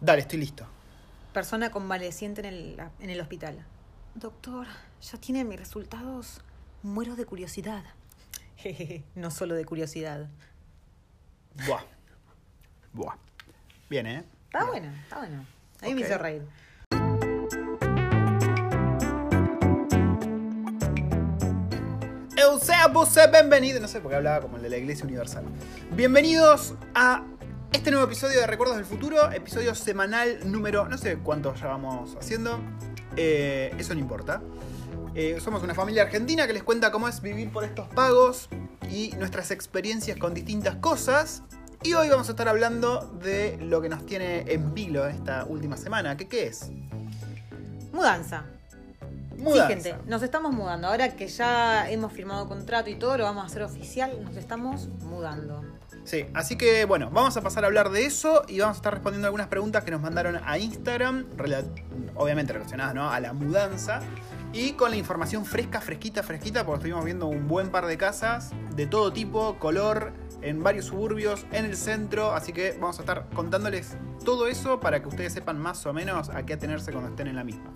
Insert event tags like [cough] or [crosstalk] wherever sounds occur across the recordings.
Dale, estoy listo. Persona convaleciente en el, en el hospital. Doctor, ya tiene mis resultados. Muero de curiosidad. Jejeje, no solo de curiosidad. Buah. Buah. Bien, ¿eh? Está bueno, está bueno. A mí me Ok. hizo reír. Eu sea bienvenido. No sé por qué hablaba como el de la Iglesia Universal. Bienvenidos a este nuevo episodio de Recuerdos del Futuro. Episodio semanal número. No sé cuántos ya vamos haciendo. Eh, eso no importa. Eh, somos una familia argentina que les cuenta cómo es vivir por estos pagos y nuestras experiencias con distintas cosas. Y hoy vamos a estar hablando de lo que nos tiene en vilo esta última semana. ¿Qué, qué es? Mudanza. Mudanza. Sí, gente, nos estamos mudando. Ahora que ya hemos firmado contrato y todo, lo vamos a hacer oficial, nos estamos mudando. Sí, así que bueno, vamos a pasar a hablar de eso y vamos a estar respondiendo algunas preguntas que nos mandaron a Instagram, obviamente relacionadas a la mudanza. Y con la información fresca, fresquita, fresquita, porque estuvimos viendo un buen par de casas de todo tipo, color, en varios suburbios, en el centro. Así que vamos a estar contándoles todo eso para que ustedes sepan más o menos a qué atenerse cuando estén en la misma.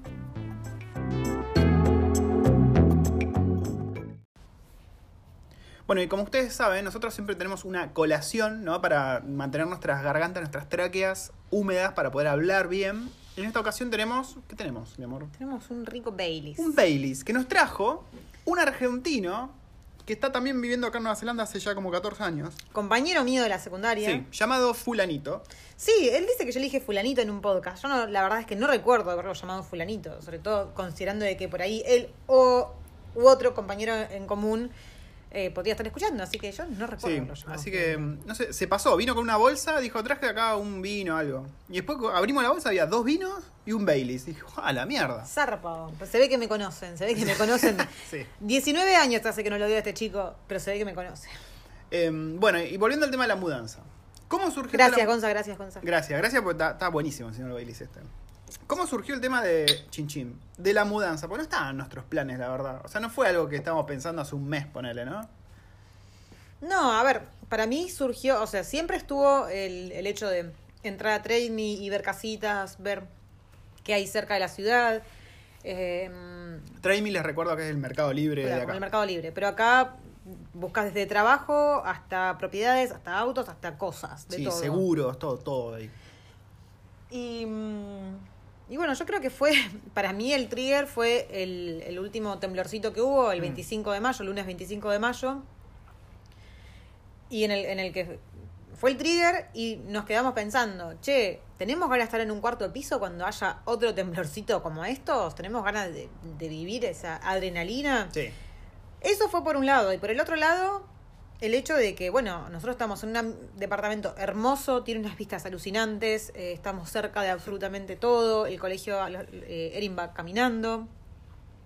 Bueno, y como ustedes saben, nosotros siempre tenemos una colación, ¿no? Para mantener nuestras gargantas, nuestras tráqueas húmedas para poder hablar bien. En esta ocasión tenemos. ¿Qué tenemos, mi amor? Tenemos un rico Baileys. Un Baileys que nos trajo un argentino que está también viviendo acá en Nueva Zelanda hace ya como 14 años. Compañero mío de la secundaria. Sí, llamado Fulanito. Sí, él dice que yo le dije fulanito en un podcast. Yo no, la verdad es que no recuerdo haberlo llamado fulanito, sobre todo considerando de que por ahí él o u otro compañero en común eh, podría estar escuchando, así que yo no recuerdo Sí, así que, no sé, se pasó, vino con una bolsa, dijo, traje acá un vino, algo. Y después abrimos la bolsa, había dos vinos y un Baileys. Y dijo, a la mierda. Zarpa, pues se ve que me conocen, se ve que me [laughs] conocen. Sí. 19 años hace que no lo veo a este chico, pero se ve que me conoce. Eh, bueno, y volviendo al tema de la mudanza. ¿Cómo surgió Gracias, la- Gonza, gracias, Gonza. Gracias, gracias porque está, está buenísimo el señor Baileys este. ¿Cómo surgió el tema de Chin Chin? De la mudanza, porque no estaban nuestros planes, la verdad. O sea, no fue algo que estábamos pensando hace un mes, ponele, ¿no? No, a ver, para mí surgió, o sea, siempre estuvo el, el hecho de entrar a Trade Me y ver casitas, ver qué hay cerca de la ciudad. Eh, les recuerdo que es el mercado libre Claro, de acá. el mercado libre. Pero acá buscas desde trabajo hasta propiedades, hasta autos, hasta cosas, de sí, todo. seguros, todo, todo ahí. Y, mm, y bueno, yo creo que fue, [laughs] para mí el trigger fue el, el último temblorcito que hubo, el Mm. 25 de mayo, lunes 25 de mayo. Y en el, en el que fue el trigger y nos quedamos pensando, che, ¿tenemos ganas de estar en un cuarto piso cuando haya otro temblorcito como estos? ¿Tenemos ganas de, de vivir esa adrenalina? Sí. Eso fue por un lado. Y por el otro lado, el hecho de que, bueno, nosotros estamos en un departamento hermoso, tiene unas vistas alucinantes, eh, estamos cerca de absolutamente todo, el colegio eh, Erin va caminando.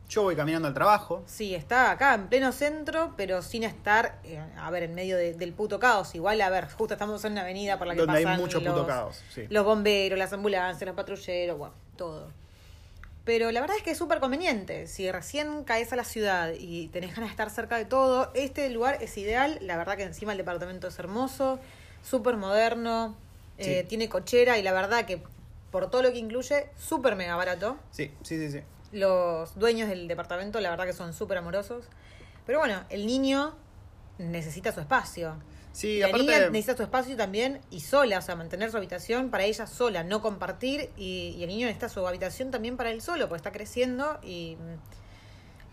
Yo voy caminando al trabajo. Sí, está acá en pleno centro, pero sin estar, eh, a ver, en medio de- del puto caos. Igual, a ver, justo estamos en una avenida por la que Donde hay mucho los, puto caos, sí. los bomberos, las ambulancias, los patrulleros, bueno, todo. Pero la verdad es que es súper conveniente. Si recién caes a la ciudad y tenés ganas de estar cerca de todo, este lugar es ideal. La verdad que encima el departamento es hermoso, súper moderno, eh, tiene cochera y la verdad que por todo lo que incluye, súper mega barato. Sí, sí, sí, sí. Los dueños del departamento, la verdad que son súper amorosos. Pero bueno, el niño necesita su espacio. Sí, la aparte- niña necesita su espacio también y sola, o sea, mantener su habitación para ella sola, no compartir. Y, y el niño necesita su habitación también para él solo, porque está creciendo y.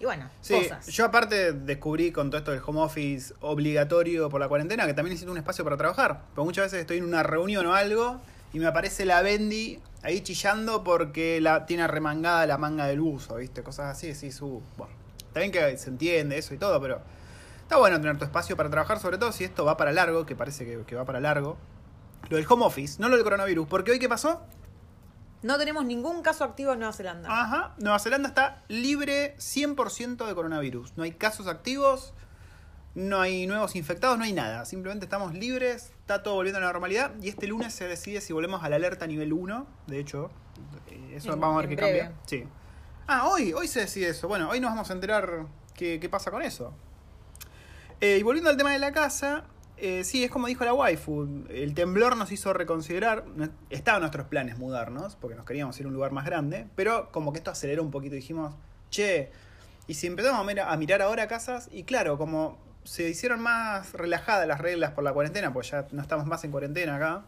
Y bueno, Sí, cosas. yo aparte descubrí con todo esto del home office obligatorio por la cuarentena que también necesito un espacio para trabajar. Porque muchas veces estoy en una reunión o algo y me aparece la Bendy ahí chillando porque la tiene remangada la manga del buzo, ¿viste? Cosas así, sí, su. Bueno, está bien que se entiende eso y todo, pero está bueno tener tu espacio para trabajar, sobre todo si esto va para largo, que parece que, que va para largo. Lo del home office, no lo del coronavirus, porque hoy qué pasó? No tenemos ningún caso activo en Nueva Zelanda. Ajá, Nueva Zelanda está libre 100% de coronavirus. No hay casos activos, no hay nuevos infectados, no hay nada. Simplemente estamos libres, está todo volviendo a la normalidad y este lunes se decide si volvemos a la alerta nivel 1. De hecho, eh, eso En- vamos a ver qué breve. cambia. Sí. Ah, hoy, hoy se decide eso. Bueno, hoy nos vamos a enterar qué, qué pasa con eso. Eh, y volviendo al tema de la casa, eh, sí, es como dijo la waifu. El temblor nos hizo reconsiderar. Estaba en nuestros planes mudarnos, porque nos queríamos ir a un lugar más grande. Pero como que esto aceleró un poquito. Dijimos, che, y si empezamos a mirar, a mirar ahora casas, y claro, como se hicieron más relajadas las reglas por la cuarentena, pues ya no estamos más en cuarentena acá.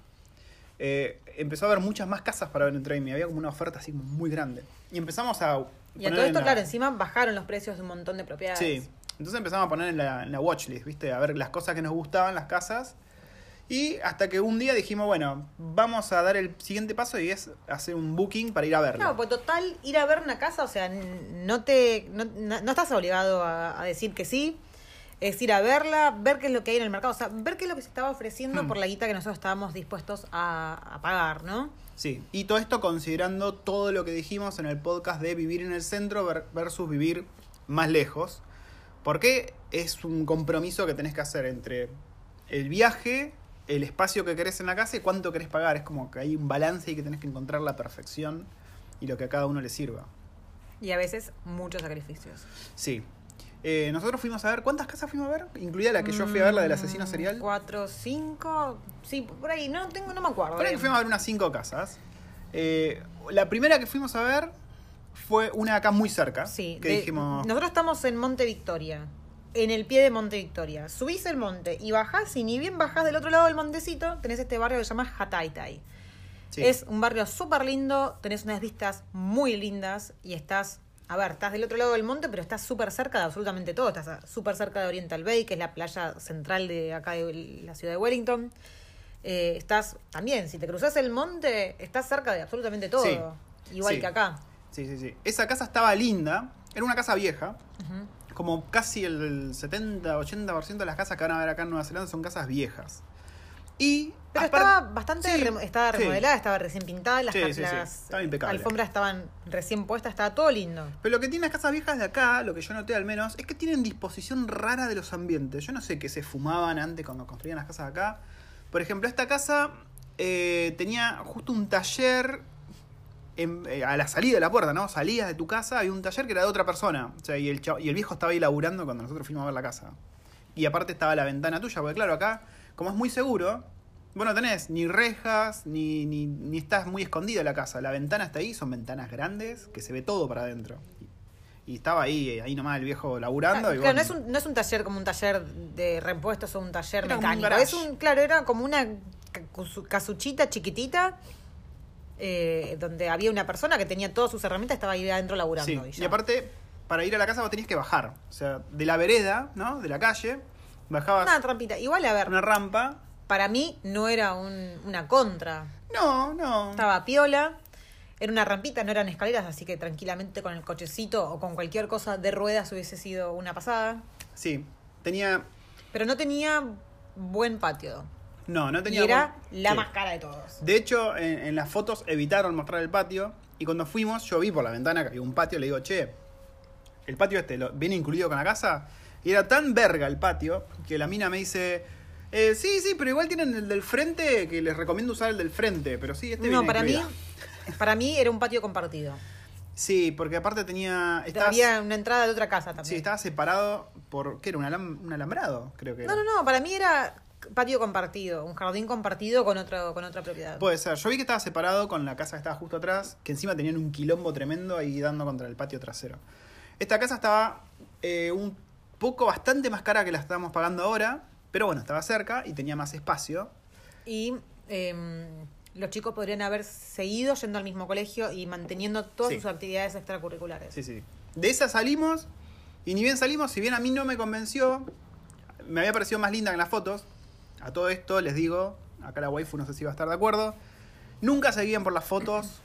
eh, empezó a haber muchas más casas para ver en Trame. Había como una oferta así muy grande. Y empezamos a. Y a todo en esto, la- claro, encima bajaron los precios de un montón de propiedades. Sí. Entonces empezamos a poner en la, en la watchlist, ¿viste? A ver las cosas que nos gustaban, las casas. Y hasta que un día dijimos, bueno, vamos a dar el siguiente paso y es hacer un booking para ir a verla. Claro, pues total, ir a ver una casa, o sea, no te no, no- no estás obligado a, a decir que sí. Es ir a verla, ver qué es lo que hay en el mercado, o sea, ver qué es lo que se estaba ofreciendo Hmm. por la guita que nosotros estábamos dispuestos a, a pagar, ¿no? Sí, y todo esto considerando todo lo que dijimos en el podcast de vivir en el centro ver- versus vivir más lejos. Porque es un compromiso que tenés que hacer entre el viaje, el espacio que querés en la casa y cuánto querés pagar. Es como que hay un balance y que tenés que encontrar la perfección y lo que a cada uno le sirva. Y a veces muchos sacrificios. Sí. Eh, nosotros fuimos a ver, ¿cuántas casas fuimos a ver? Incluida la que yo fui a ver, la del asesino Mm, serial. Cuatro, cinco, sí, por ahí, no tengo, no me acuerdo. Por ahí fuimos a ver unas cinco casas. Eh, la primera que fuimos a ver fue una acá muy cerca. Sí, Que de- dijimos. nosotros estamos en Monte Victoria, en el pie de Monte Victoria. Subís el monte y bajás, y ni bien bajás del otro lado del montecito, tenés este barrio que se llama Hataitai. sí. Es un barrio súper lindo, tenés unas vistas muy lindas y estás, a ver, estás del otro lado del monte, pero estás súper cerca de absolutamente todo. Estás súper cerca de Oriental Bay, que es la playa central de acá de la ciudad de Wellington. Eh, estás también, si te cruzas el monte, estás cerca de absolutamente todo. Sí, Igual sí. que acá. Sí, sí, sí. Esa casa estaba linda. Era una casa vieja. Como casi el 70-80% de las casas que van a ver acá en Nueva Zelanda son casas viejas. Y. Pero estaba bastante Sí, estaba sí. remodelada, estaba recién pintada, las, Sí, las Estaba alfombras estaban recién puestas, estaba todo lindo. Pero lo que tienen las casas viejas de acá, lo que yo noté al menos, es que tienen disposición rara de los ambientes. Yo no sé qué se fumaban antes cuando construían las casas de acá. Por ejemplo, esta casa eh, tenía justo un taller en- eh, a la salida de la puerta, ¿no? Salías de tu casa, había un taller que era de otra persona. O sea, y el, chavo- y el viejo estaba ahí laburando cuando nosotros fuimos a ver la casa. Y aparte estaba la ventana tuya, porque claro, acá, como es muy seguro, vos no tenés ni rejas, ni, ni, ni estás muy escondida la casa. La ventana está ahí, son ventanas grandes, que se ve todo para adentro. Y, estaba ahí, ahí nomás el viejo laburando. Claro, y claro, no, es un, no es un taller como un taller de repuestos o un taller Era un mecánico. es un, claro, era como una casuchita chiquitita eh, donde había una persona que tenía todas sus herramientas, estaba ahí adentro laburando. Sí, y aparte, para ir a la casa vos tenías que bajar. O sea, de la vereda, ¿no? De la calle, bajabas Una trampita. Igual, a ver, una rampa. para mí no era un- una contra. No, no. Estaba piola. Era una rampita, no eran escaleras, así que tranquilamente con el cochecito o con cualquier cosa de ruedas hubiese sido una pasada. Sí, tenía. Pero no tenía buen patio. No, no Y tenía. era buen- la Sí. más cara de todos. De hecho, en, en las fotos evitaron mostrar el patio. Y cuando fuimos, yo vi por la ventana que había un patio. Le digo, che, el patio este lo, viene incluido con la casa. Y era tan verga el patio que la mina me dice. "Eh, sí, sí, pero igual tienen el del frente que les recomiendo usar el del frente. Pero sí, este no, viene para mí, incluido". [laughs] para mí era un patio compartido. Sí, porque aparte tenía. Había una entrada de otra casa también. Sí, estaba separado por. ¿Qué era? ¿Un, alam- un alambrado? Creo que era. No, no, no, para mí era patio compartido, un jardín compartido con otro con otra propiedad. Puede ser. Yo vi que estaba separado con la casa que estaba justo atrás, que encima tenían un quilombo tremendo ahí dando contra el patio trasero. Esta casa estaba eh, un poco bastante más cara que la estábamos pagando ahora, pero bueno, estaba cerca y tenía más espacio. Y em, los chicos podrían haber seguido yendo al mismo colegio y manteniendo todas Sí. sus actividades extracurriculares. Sí, sí. De esa salimos, y ni bien salimos, si bien a mí no me convenció, me había parecido más linda que en las fotos. A todo esto les digo, acá la waifu no sé si va a estar de acuerdo, nunca se guíen por las fotos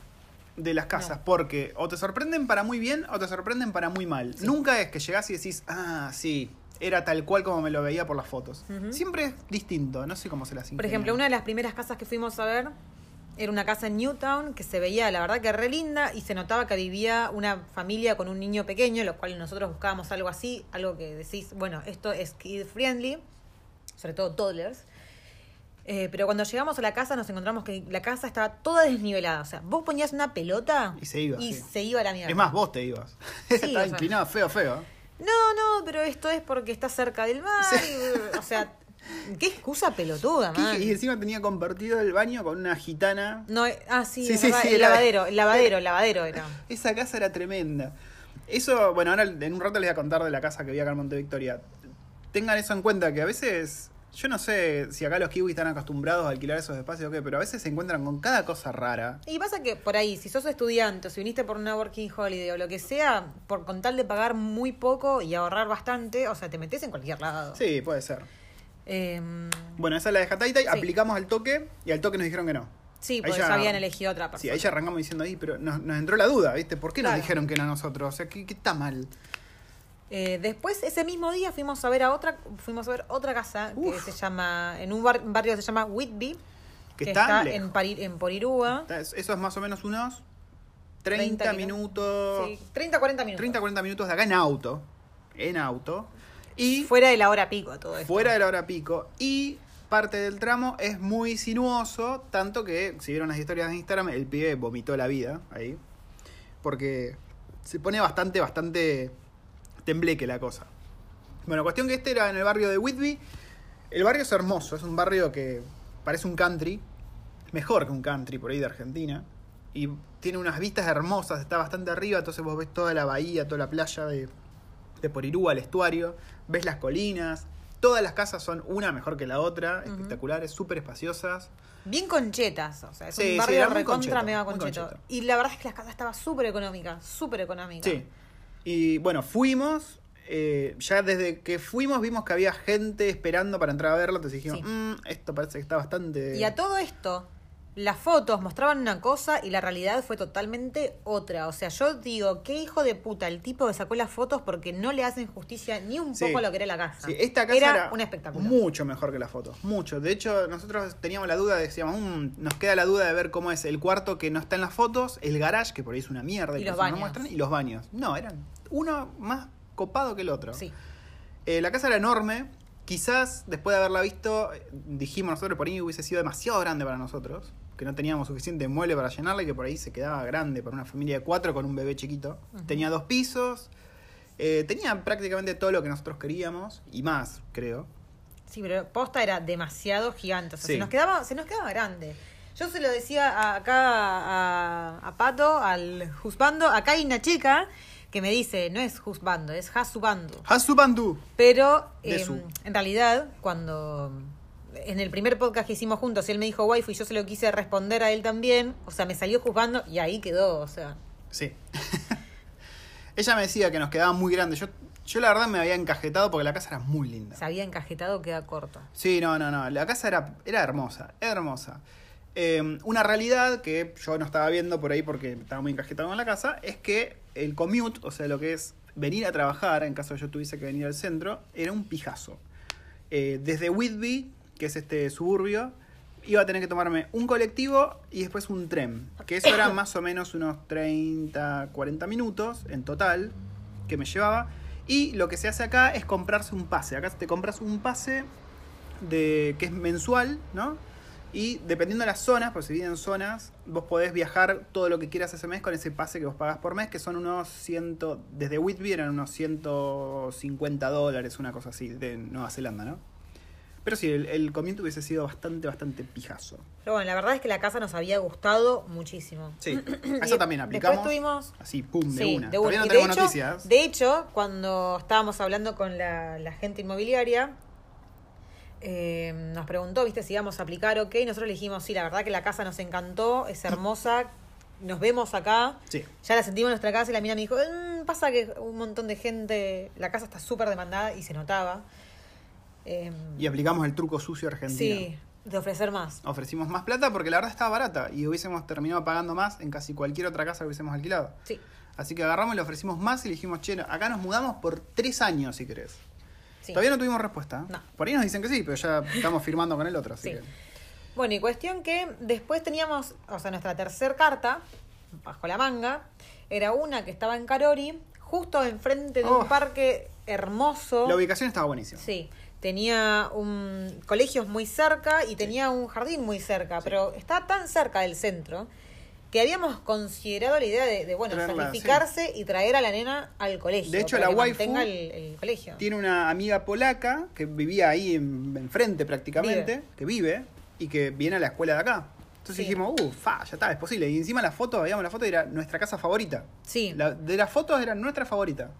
de las casas, No. porque o te sorprenden para muy bien o te sorprenden para muy mal. Sí. Nunca es que llegás y decís, ah, sí, era tal cual como me lo veía por las fotos. Siempre es distinto, no sé cómo se las Por ingenian. ejemplo, una de las primeras casas que fuimos a ver era una casa en Newtown que se veía, la verdad, que re linda y se notaba que vivía una familia con un niño pequeño, lo cual nosotros buscábamos algo así, algo que decís, bueno, esto es kid friendly, sobre todo toddlers. Eh, pero cuando llegamos a la casa nos encontramos que la casa estaba toda desnivelada. O sea, vos ponías una pelota Y se iba, y sí. se iba a la mierda. Es más, vos te ibas. Sí, [laughs] Estaba o sea. inclinado, feo, feo. No, no, pero esto es porque está cerca del mar. Y, o sea, [laughs] Qué excusa pelotuda, ¿Qué- man. Y encima tenía compartido el baño con una gitana. No, eh, ah, sí, Sí, sí, el era- lavadero, el lavadero, el lavadero era. Esa casa era tremenda. Eso, bueno, ahora en un rato les voy a contar de la casa que vi acá en Monte Victoria. Tengan eso en cuenta, que a veces, yo no sé si acá los kiwis están acostumbrados a alquilar esos espacios o qué, pero a veces se encuentran con cada cosa rara. Y pasa que por ahí, si sos estudiante o si viniste por una working holiday o lo que sea, por con tal de pagar muy poco y ahorrar bastante, o sea, te metes en cualquier lado. Sí, puede ser. Em, Bueno, esa es la de Hataitai, Sí. aplicamos al toque y al toque nos dijeron que no. sí, porque ya- habían elegido otra Sí, persona. ahí ya arrancamos diciendo ahí, pero nos, nos entró la duda, ¿viste? ¿Por qué nos Claro. dijeron que no a nosotros? O sea, ¿qué, qué está mal? Eh, después, ese mismo día, fuimos a ver a otra, fuimos a ver otra casa que se llama, en un bar- barrio que se llama Whitby, Que que está en, Pari- en Porirúa. Eso es más o menos unos 30, 30 minutos. Sí, 30, 40 minutos. 30, 40 minutos de acá en auto. En auto. Y Fuera de la hora pico todo esto. fuera de la hora pico. Y parte del tramo es muy sinuoso, tanto que, si vieron las historias de Instagram, el pibe vomitó la vida ahí. Porque se pone bastante, bastante tembleque la cosa. Bueno, cuestión que este era en el barrio de Whitby. El barrio es hermoso, es un barrio que parece un country. Mejor que un country por ahí de Argentina. Y tiene unas vistas hermosas, está bastante arriba, entonces vos ves toda la bahía, toda la playa de, de Porirúa, el estuario, ves las colinas. Todas las casas son una mejor que la otra, espectaculares, súper espaciosas. Bien conchetas, o sea, es Sí, sí, un barrio muy recontra concheto, mega concheto. Y la verdad es que la casa estaba súper económica, súper económica. Sí. Y bueno, fuimos. eh, ya desde que fuimos vimos que había gente esperando para entrar a verlo. Entonces dijimos, Sí. "Mm, esto parece que está bastante. Y a todo esto, las fotos mostraban una cosa y la realidad fue totalmente otra. O sea, yo digo, qué hijo de puta el tipo que sacó las fotos porque no le hacen justicia ni un Sí. poco a lo que era la casa. Sí, esta casa era, un espectáculo. mucho mejor que las fotos, mucho. De hecho, nosotros teníamos la duda, decíamos, "Mm, nos queda la duda de ver cómo es el cuarto que no está en las fotos, el garage, que por ahí es una mierda, Y los eso no baños. muestran, y los baños. No, eran uno más copado que el otro. Sí. Eh, la casa era enorme. Quizás después de haberla visto, eh, dijimos nosotros por ahí hubiese sido demasiado grande para nosotros. Que no teníamos suficiente mueble para llenarla y que por ahí se quedaba grande para una familia de cuatro con un bebé chiquito. Tenía dos pisos. eh, tenía prácticamente todo lo que nosotros queríamos y más, creo. Sí, pero posta era demasiado gigante. O sea, Sí. se, nos quedaba, se nos quedaba grande. Yo se lo decía a- acá a, a Pato, al Juzbando. Acá hay una chica que me dice, no es Juzbando, es Hasubando. Hasubandu. Pero eh, su. en realidad, cuando en el primer podcast que hicimos juntos, él me dijo waifu y yo se lo quise responder a él también, o sea, me salió juzgando y ahí quedó, o sea. Sí. [laughs] Ella me decía que nos quedaba muy grande. Yo, yo la verdad me había encajetado porque la casa era muy linda. Se había encajetado, queda corto. Sí, no, no, no. La casa era, era hermosa, hermosa. Eh, una realidad que yo no estaba viendo por ahí porque estaba muy encajetado en la casa es que el commute, o sea, lo que es venir a trabajar, en caso de yo tuviese que venir al centro, era un pijazo. Eh, desde Whitby, que es este suburbio, iba a tener que tomarme un colectivo y después un tren. Que eso era [coughs] más o menos unos 30, 40 minutos en total que me llevaba. Y lo que se hace acá es comprarse un pase. Acá te compras un pase de que es mensual, ¿no? Y dependiendo de las zonas, pues se divide en zonas, vos podés viajar todo lo que quieras ese mes con ese pase que vos pagás por mes, que son unos 100, desde Whitby eran unos 150 dólares, una cosa así, de Nueva Zelanda, ¿no? Pero sí, el, el comienzo hubiese sido bastante, bastante pijazo. Pero bueno, la verdad es que la casa nos había gustado muchísimo. Sí, [clears throat] eso también aplicamos. Después tuvimos Así, pum, de Sí, una. de una. Todavía no Y de hecho- noticias. De hecho, cuando estábamos hablando con la, la gente inmobiliaria, eh, nos preguntó, viste, si íbamos a aplicar o qué, y nosotros le dijimos, sí, la verdad que la casa nos encantó, es hermosa, nos vemos acá. Sí. Ya la sentimos en nuestra casa y la mina me dijo, "Mm, pasa que un montón de gente, la casa está súper demandada y se notaba. Eh, Y aplicamos el truco sucio argentino. sí, de ofrecer más. Ofrecimos más plata porque la verdad estaba barata y hubiésemos terminado pagando más en casi cualquier otra casa que hubiésemos alquilado. Sí. Así que agarramos y le ofrecimos más y le dijimos, che, acá nos mudamos por tres años si querés. sí. Todavía no tuvimos respuesta. No. Por ahí nos dicen que sí, pero ya estamos firmando con el otro. Así Sí. que... Bueno, y cuestión que después teníamos, o sea, nuestra tercer carta, bajo la manga, era una que estaba en Carori, justo enfrente de Oh. un parque hermoso. La ubicación estaba buenísima. Sí, tenía un colegios muy cerca y tenía un jardín muy cerca, pero está tan cerca del centro que habíamos considerado la idea de, de, bueno, Traerla, sacrificarse y traer a la nena al colegio. De hecho, la waifu el, el colegio. Tiene una amiga polaca que vivía ahí en- enfrente prácticamente, Vive. que vive y que viene a la escuela de acá. Entonces Sí. dijimos, uh, fa, ya está, es posible. Y encima la foto, veíamos la foto y era nuestra casa favorita. Sí. La- de las fotos era nuestra favorita.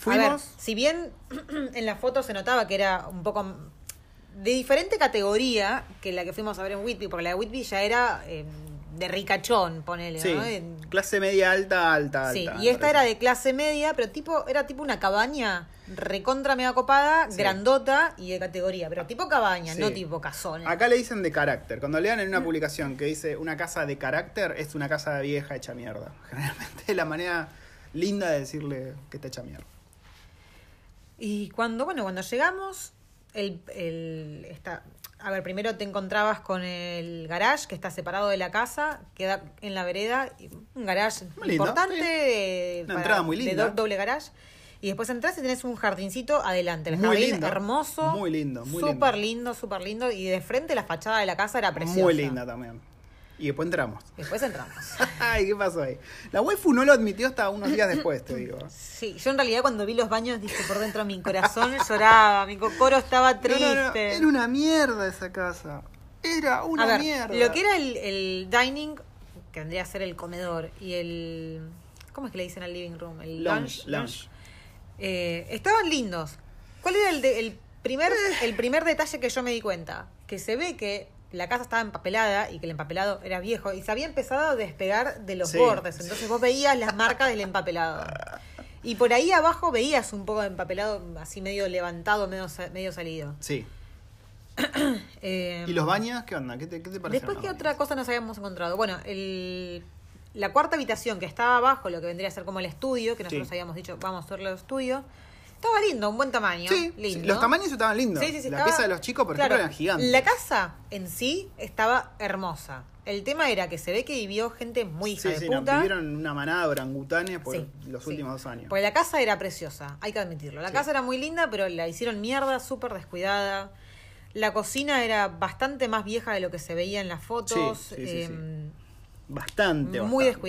A Fuimos. ver, si bien [clears throat] en la foto se notaba que era un poco de diferente categoría que la que fuimos a ver en Whitby, porque la de Whitby ya era eh, de ricachón, ponele, sí, ¿no? En- clase media alta, alta, Sí, alta. y esta era de clase media, pero tipo era tipo una cabaña recontra mega copada, Sí. grandota y de categoría, pero tipo cabaña, Sí. no tipo casón. Acá le dicen de carácter. Cuando lean en Mm. una publicación que dice una casa de carácter, es una casa vieja hecha mierda. [laughs] Generalmente es la manera linda de decirle que está hecha mierda. Y cuando, bueno, cuando llegamos, el, el está, a ver, primero te encontrabas con el garage que está separado de la casa, queda en la vereda, un garage Muy lindo, importante, sí. de, Una entrada muy de linda. do- doble garage. Y después entras y tenés un jardincito adelante. El Muy jardín lindo. hermoso. Muy lindo, muy Súper lindo. lindo, súper lindo. Y de frente la fachada de la casa era preciosa. Muy linda también. Y después entramos. Después entramos. [laughs] Ay, ¿qué pasó ahí? La waifu no lo admitió hasta unos días después, te digo. Sí, yo en realidad cuando vi los baños dije por dentro mi corazón lloraba, mi cocoro estaba triste. no, no, Era una mierda esa casa. Era una a ver, mierda. lo que era el, el dining, que vendría a ser el comedor, y el... ¿Cómo es que le dicen al living room? El lounge. lounge. Eh, estaban lindos. ¿Cuál era el, de- el, primer, el primer detalle que yo me di cuenta? Que se ve que la casa estaba empapelada y que el empapelado era viejo y se había empezado a despegar de los Sí, bordes. Entonces vos veías las marcas del empapelado. Y por ahí abajo veías un poco de empapelado así medio levantado, medio, medio salido. Sí. [clears throat] Eh, ¿Y los baños? ¿Qué onda? ¿Qué te, qué te? Después, ¿qué otra cosa nos habíamos encontrado? Bueno, el, la cuarta habitación que estaba abajo, lo que vendría a ser como el estudio, que nosotros Sí. habíamos dicho, vamos a hacerlo el estudio, estaba lindo, un buen tamaño. Sí, lindo. sí, los tamaños estaban lindos. Sí, sí, sí, la estaba- pieza de los chicos, por claro, ejemplo, eran gigantes. La casa en sí estaba hermosa. El tema era que se ve que vivió gente muy hija Sí, de sí, puta. vivieron una manada de orangutanes por Sí, los sí. últimos dos años. Porque la casa era preciosa, hay que admitirlo. La Sí. casa era muy linda, pero la hicieron mierda, súper descuidada. La cocina era bastante más vieja de lo que se veía en las fotos. Sí, sí, sí, sí. em, Bastante, muy bastante.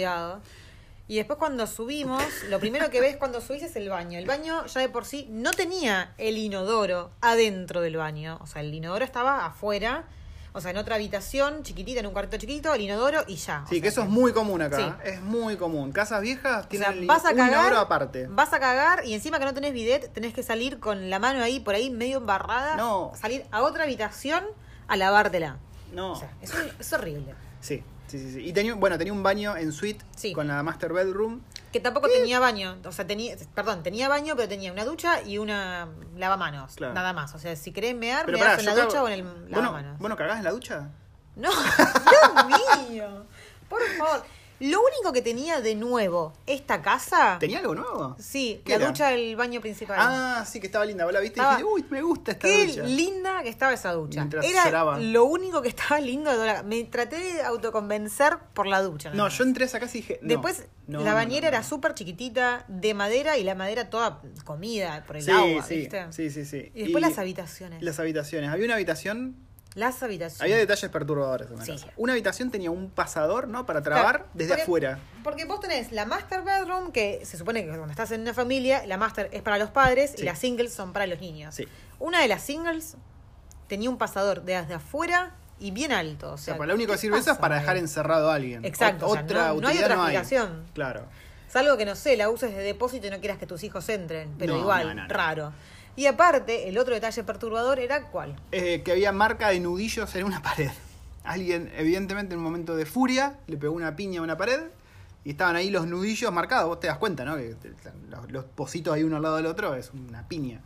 Y después cuando subimos, lo primero que ves cuando subís es el baño. El baño ya de por sí no tenía el inodoro adentro del baño. O sea, el inodoro estaba afuera. O sea, en otra habitación, chiquitita, en un cuarto chiquito, el inodoro y ya. O Sí, sea, que eso es muy común acá. Sí. Es muy común. Casas viejas o tienen sea, el- vas a un cagar, inodoro aparte. vas a cagar y encima que no tenés bidet, tenés que salir con la mano ahí, por ahí medio embarrada, No. salir a otra habitación a lavártela. No. O sea, es, un- es horrible. Sí, sí, sí, sí. Y tenía, bueno, tenía un baño en suite Sí. con la master bedroom. Que tampoco tenía baño, o sea, tenía, perdón, tenía baño, pero tenía una ducha y una lavamanos, Claro. nada más. O sea, si querés mear, Pero pará, en la cago- ducha o en el ¿Vos no, lavamanos. vos no cagás en la ducha? No, [laughs] Dios mío, por favor. Lo único que tenía de nuevo esta casa, ¿Tenía algo nuevo? sí, ¿Qué la era? ducha del baño principal. Ah, sí, que estaba linda. Vos la viste Estaba- y dijiste, uy, me gusta esta Qué ducha. linda que estaba esa ducha. Mientras Era lloraba. lo único que estaba lindo de toda la- Me traté de autoconvencer por la ducha. No, yo entré a esa casa y dije. no, Después no, la bañera era súper chiquitita, de madera y la madera toda comida por el Sí, agua, sí, ¿viste? sí, sí, sí. Y después las habitaciones. Las habitaciones. Había una habitación. Las habitaciones. Había detalles perturbadores en la Sí. casa. Una habitación tenía un pasador, ¿no? Para trabar Claro, desde porque- afuera. Porque vos tenés la master bedroom, que se supone que cuando estás en una familia, la master es para los padres Sí. y las singles son para los niños. Sí. Una de las singles tenía un pasador desde afuera y bien alto. O O sea, para lo único que ¿qué sirve eso es para dejar encerrado a alguien. Exacto, Ot- o sea, otra no- no hay utilidad otra no hay. explicación. Claro. Salvo que no sé, la uses de depósito y no quieras que tus hijos entren, pero No, igual, raro. Y aparte, el otro detalle perturbador era cuál. Eh, que había marca de nudillos en una [laughs] pared. Alguien, evidentemente, en un momento de furia, le pegó una piña a una pared y estaban ahí los nudillos marcados. Vos te das cuenta, ¿no? Que los, los pocitos ahí uno al lado del otro es una piña.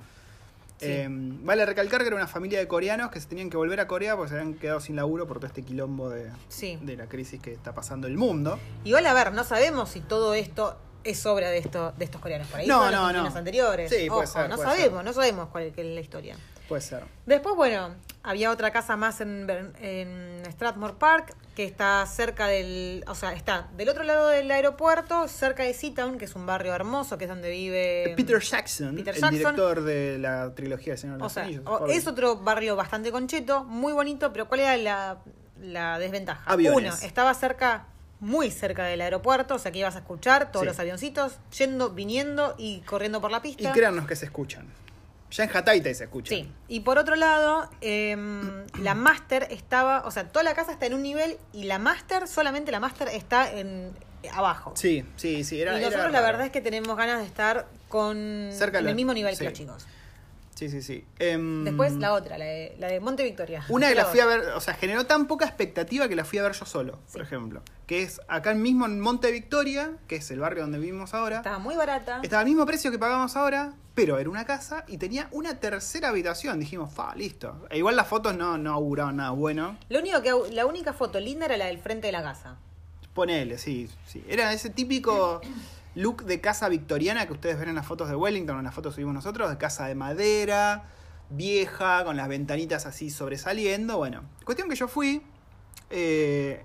Sí. Eh, vale recalcar que era una familia de coreanos que se tenían que volver a Corea porque se habían quedado sin laburo por todo este quilombo de, Sí. de la crisis que está pasando el mundo. Igual, a ver, no sabemos si todo esto es obra de, esto, de estos coreanos. Por ahí No, no, los no. inquilinos anteriores. Sí, puede Ojo, ser, no puede sabemos, ser. no sabemos cuál es la historia. Puede ser. Después, bueno, había otra casa más en, en Strathmore Park, que está cerca del, o sea, está del otro lado del aeropuerto, cerca de Seatown, que es un barrio hermoso, que es donde vive... Peter Jackson, Peter el director de la trilogía de Señor de O los sea, Anillos. es otro barrio bastante concheto, muy bonito, pero ¿cuál era la, la desventaja? Aviones. Uno, estaba cerca, muy cerca del aeropuerto, o sea que ibas a escuchar todos Sí. los avioncitos yendo, viniendo y corriendo por la Y pista. créannos que se escuchan. Ya en Hataitai se escuchan. Sí. Y por otro lado, em, la máster estaba, o sea, toda la casa está en un nivel y la máster, solamente la máster está en abajo. Sí, sí, sí. Era, y era nosotros la verdad es que tenemos ganas de estar con Cerca en el mismo nivel sí. que los chicos. Sí, sí, sí. Em, Después la otra, la de, la de Monte Victoria. Una que La fui a ver, o sea, generó tan poca expectativa que la fui a ver yo solo, por ejemplo. Que es acá mismo en Monte Victoria, que es el barrio donde vivimos ahora. Estaba muy barata. Estaba al mismo precio que pagamos ahora, pero era una casa y tenía una tercera habitación. Dijimos, fa, listo. E igual las fotos no, no auguraban nada bueno. Lo único que la única foto linda era la del frente de la casa. Ponele, sí, sí. Era ese típico look de casa victoriana que ustedes ven en las fotos de Wellington, en las fotos subimos nosotros, de casa de madera, vieja, con las ventanitas así sobresaliendo. Bueno, cuestión que yo fui. eh,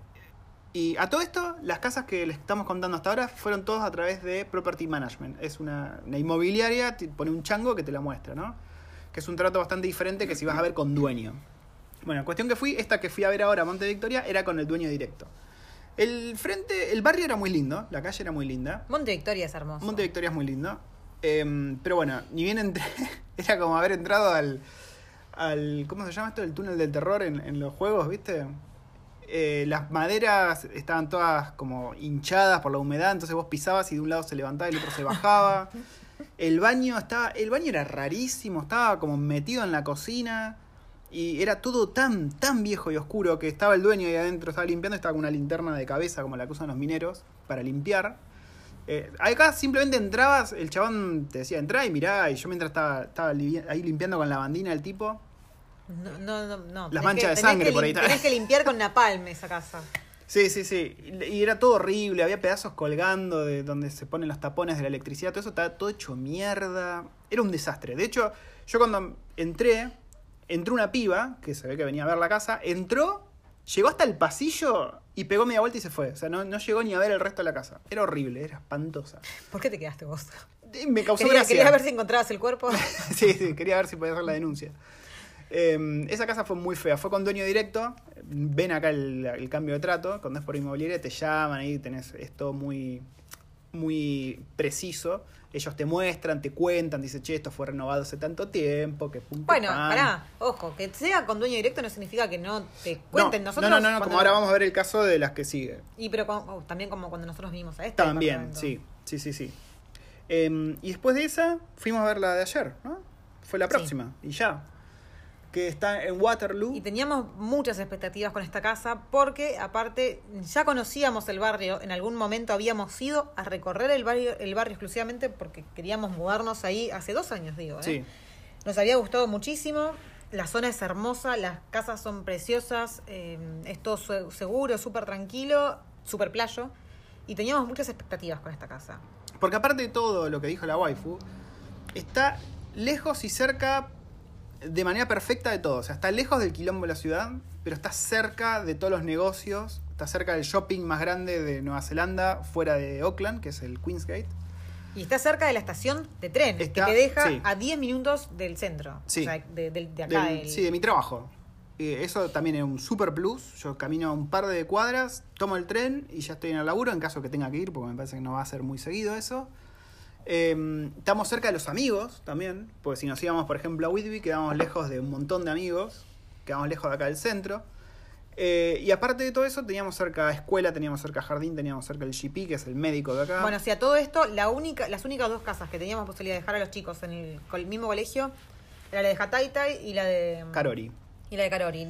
y a todo esto, las casas que les estamos contando hasta ahora fueron todas a través de Property Management. Es una, una inmobiliaria, pone un chango que te la muestra, ¿no? Que es un trato bastante diferente que si vas a ver con dueño. Bueno, cuestión que fui, esta que fui a ver ahora, Monte Victoria, era con el dueño directo. El frente, el barrio era muy lindo, la calle era muy linda. Monte Victoria es hermoso. Monte Victoria es muy lindo. Em, pero bueno, ni bien entré, [laughs] era como haber entrado al, al. ¿Cómo se llama esto? El túnel del terror en, en los juegos, ¿viste? Eh, las maderas estaban todas como hinchadas por la humedad, entonces vos pisabas y de un lado se levantaba y el otro se bajaba. [laughs] El baño estaba. El baño era rarísimo, estaba como metido en la cocina. Y era todo tan, tan viejo y oscuro que estaba el dueño ahí adentro, estaba limpiando, estaba con una linterna de cabeza como la que usan los mineros para limpiar. Eh, acá simplemente entrabas, el chabón te decía entrá y mirá, y yo mientras estaba, estaba ahí limpiando con la bandina el tipo. No, no, no. no. Las manchas que- de sangre por ahí. Tenés que limpiar con napalm esa casa. Sí, sí, sí. Y era todo horrible, había pedazos colgando de donde se ponen los tapones de la electricidad, todo eso estaba todo hecho mierda. Era un desastre. De hecho, yo cuando entré, entró una piba, que se ve que venía a ver la casa, entró, llegó hasta el pasillo y pegó media vuelta y se fue. O sea, no, no llegó ni a ver el resto de la casa. Era horrible, era espantosa. ¿Por qué te quedaste vos? Me causó Quería, gracia. quería ver si encontrabas el cuerpo. [laughs] sí, sí, quería ver si podía hacer la denuncia. Eh, esa casa fue muy fea, fue con dueño directo. Ven acá el, el cambio de trato. Cuando es por inmobiliaria te llaman ahí, tenés esto muy, muy preciso. Ellos te muestran, te cuentan, dicen, che, esto fue renovado hace tanto tiempo, que pum, Bueno, pan". pará, ojo, que sea con dueño directo no significa que no te No, cuenten. no, nosotros no, no, no, cuando- como ahora vamos a ver el caso de las que sigue. Y pero oh, también como cuando nosotros vinimos a este También, sí, sí, sí, sí. Eh, y después de esa, fuimos a ver la de ayer, ¿no? Fue la Sí. próxima, y ya. Que está en Waterloo. Y teníamos muchas expectativas con esta casa porque aparte ya conocíamos el barrio, en algún momento habíamos ido a recorrer el barrio, el barrio exclusivamente porque queríamos mudarnos ahí hace dos años, digo. ¿eh? Sí. Nos había gustado muchísimo, la zona es hermosa, las casas son preciosas, eh, es todo seguro, súper tranquilo, súper playo y teníamos muchas expectativas con esta casa. Porque aparte de todo lo que dijo la waifu, está lejos y cerca de manera perfecta de todo. O sea, está lejos del quilombo de la ciudad, pero está cerca de todos los negocios, está cerca del shopping más grande de Nueva Zelanda, fuera de Auckland, que es el Queensgate. Y está cerca de la estación de tren, Está- que te deja sí. a 10 minutos del centro. Sí. O sea, de, de- de acá. Del- el- Sí, de mi trabajo. Y eso también es un super plus. Yo camino un par de cuadras, tomo el tren y ya estoy en el laburo en caso que tenga que ir, porque me parece que no va a ser muy seguido eso. Eh, estamos cerca de los amigos también, porque si nos íbamos, por ejemplo, a Whitby, quedábamos lejos de un montón de amigos, quedábamos lejos de acá del centro. Eh, y aparte de todo eso, teníamos cerca escuela, teníamos cerca jardín, teníamos cerca el GP, que es el médico de acá. Bueno, sea, todo esto, la única, las únicas dos casas que teníamos posibilidad de dejar a los chicos en el, el mismo colegio era la de Hataitai y la de Karori. y la de Carori.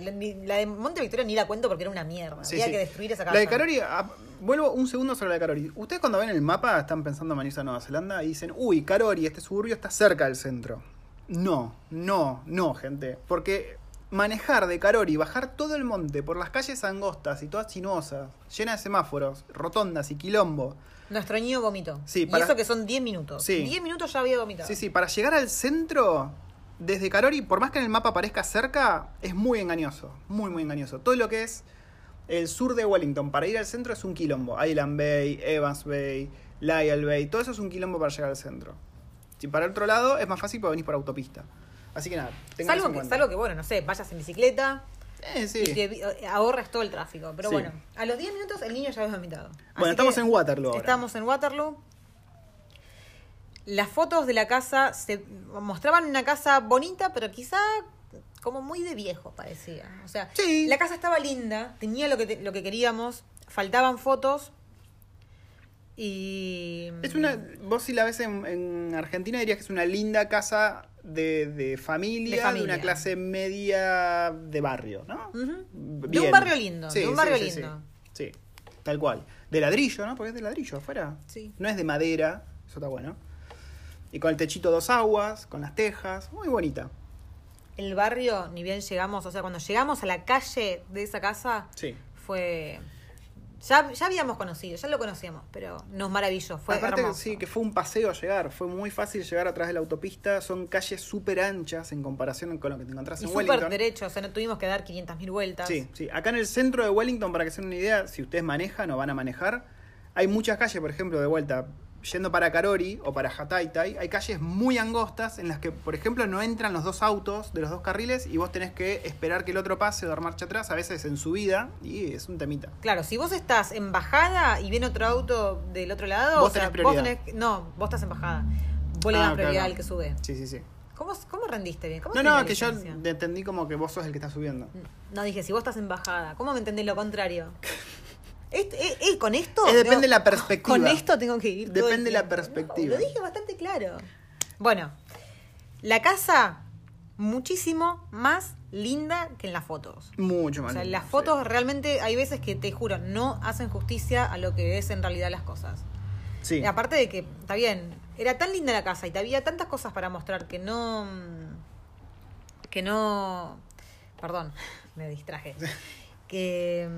La, de Monte Victoria ni la cuento porque era una mierda. Sí, Había sí. que destruir esa casa. La de Karori, ah, vuelvo un segundo sobre la Karori. Ustedes cuando ven el mapa están pensando en venirse a Nueva Zelanda y dicen, uy, Karori, este suburbio está cerca del centro. No, no, no, gente. Porque manejar de Karori, bajar todo el monte por las calles angostas y todas sinuosas, llenas de semáforos, rotondas y quilombo. Nuestro niño vomitó. Sí, y para- eso que son 10 minutos. Sí. 10 minutos ya había vomitado. Sí, sí, para llegar al centro, desde Karori, por más que en el mapa parezca cerca, es muy engañoso. Muy, muy engañoso. Todo lo que es el sur de Wellington, para ir al centro es un quilombo. Island Bay, Evans Bay, Lyell Bay, todo eso es un quilombo para llegar al centro. Si para el otro lado es más fácil porque venís por autopista. Así que nada, tengan Salvo que, salvo que, bueno, no sé, vayas en bicicleta Eh, sí. y que vi- eh, ahorras todo el tráfico. Pero Sí. bueno, a los 10 minutos el niño ya había vomitado. Bueno, estamos en Waterloo ahora. Estamos en Waterloo. Las fotos de la casa se mostraban una casa bonita, pero quizá como muy de viejo parecía. O sea, Sí. la casa estaba linda, tenía lo que, te- lo que queríamos, faltaban fotos y... Es una, vos si la ves en, en Argentina dirías que es una linda casa de, de familia, De de, familia. una clase media de barrio, ¿no? De un barrio lindo, de un barrio sí, lindo. Sí, sí, tal cual. De ladrillo, ¿no? Porque es de ladrillo afuera. Sí. No es de madera, eso está bueno. Y con el techito dos aguas, con las tejas, muy bonita. El barrio, ni bien llegamos, o sea, cuando llegamos a la calle de esa casa, Sí. fue... Ya, ya habíamos conocido, ya lo conocíamos, pero nos maravilló, fue Aparte, hermoso. sí, que fue un paseo llegar. Fue muy fácil llegar atrás de la autopista. Son calles súper anchas en comparación con lo que te encontrás Y en súper Wellington. derecho, o sea, no tuvimos que dar 500.000 vueltas. Sí, sí. Acá en el centro de Wellington, para que se den una idea, si ustedes manejan o van a manejar, hay muchas calles, por ejemplo, de vuelta, yendo para Karori o para Hataitai, hay calles muy angostas en las que, por ejemplo, no entran los dos autos de los dos carriles y vos tenés que esperar que el otro pase o dar marcha atrás, a veces en subida, y es un temita. Claro, si vos estás en bajada y viene otro auto del otro lado, Vos o sea, tenés vos prioridad. tenés. No, vos estás en bajada. Vos le Ah, das claro. prioridad al que sube. Sí, sí, sí. ¿Cómo, cómo rendiste bien? ¿Cómo No, no, que yo entendí como que vos sos el que está subiendo. No, dije, si vos estás en bajada, ¿cómo me entendés lo contrario? [laughs] Est- eh, eh, con esto. Es depende de la perspectiva. Con esto tengo que ir. Depende de la perspectiva. No, lo dije bastante claro. Bueno, la casa muchísimo más linda que en las fotos. Mucho O más. sea, lindo, las sí. fotos realmente hay veces que te juro, no hacen justicia a lo que es en realidad las cosas. Sí. Y aparte de que, está bien, era tan linda la casa y te había tantas cosas para mostrar que no. que no. Perdón, [laughs] me distraje. [laughs] Que.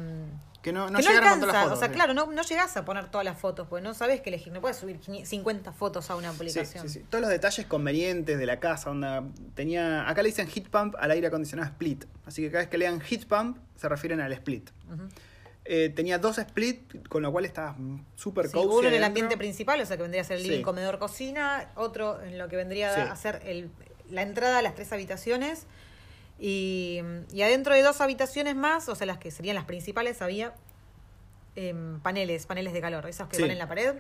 Que no, no que no llegaron con todas las alcanza, fotos. o sea, sí. claro, no, no llegás a poner todas las fotos, porque no sabes qué elegir, no puedes subir 500 50 fotos a una Sí, publicación. sí, sí. Todos los detalles convenientes de la casa, onda, tenía, acá le dicen heat pump al aire acondicionado split, así que cada vez que lean heat pump se refieren al split. Eh, tenía dos split, con lo cual estaba súper Sí, uno en el ambiente principal, o sea que vendría a ser el living, Sí. comedor, cocina, otro en lo que vendría Sí. a ser el, la entrada a las tres habitaciones. Y, y adentro de dos habitaciones más, o sea, las que serían las principales, había em, paneles, paneles de calor, esos que Sí. van en la pared.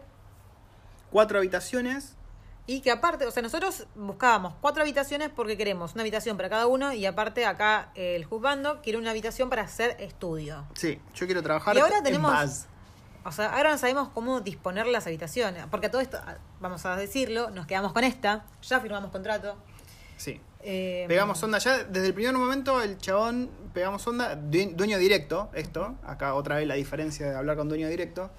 Cuatro habitaciones. Y que aparte, o sea, nosotros buscábamos cuatro habitaciones porque queremos una habitación para cada uno y aparte acá el juzgando quiere una habitación para hacer estudio. Sí, yo quiero trabajar Y ahora en tenemos- paz. O sea, ahora no sabemos cómo disponer las habitaciones. Porque a todo esto, vamos a decirlo, nos quedamos con esta, ya firmamos contrato. Sí. Eh, Pegamos onda ya, desde el primer momento el chabón pegamos onda, due- dueño directo, esto, acá otra vez la diferencia de hablar con dueño directo.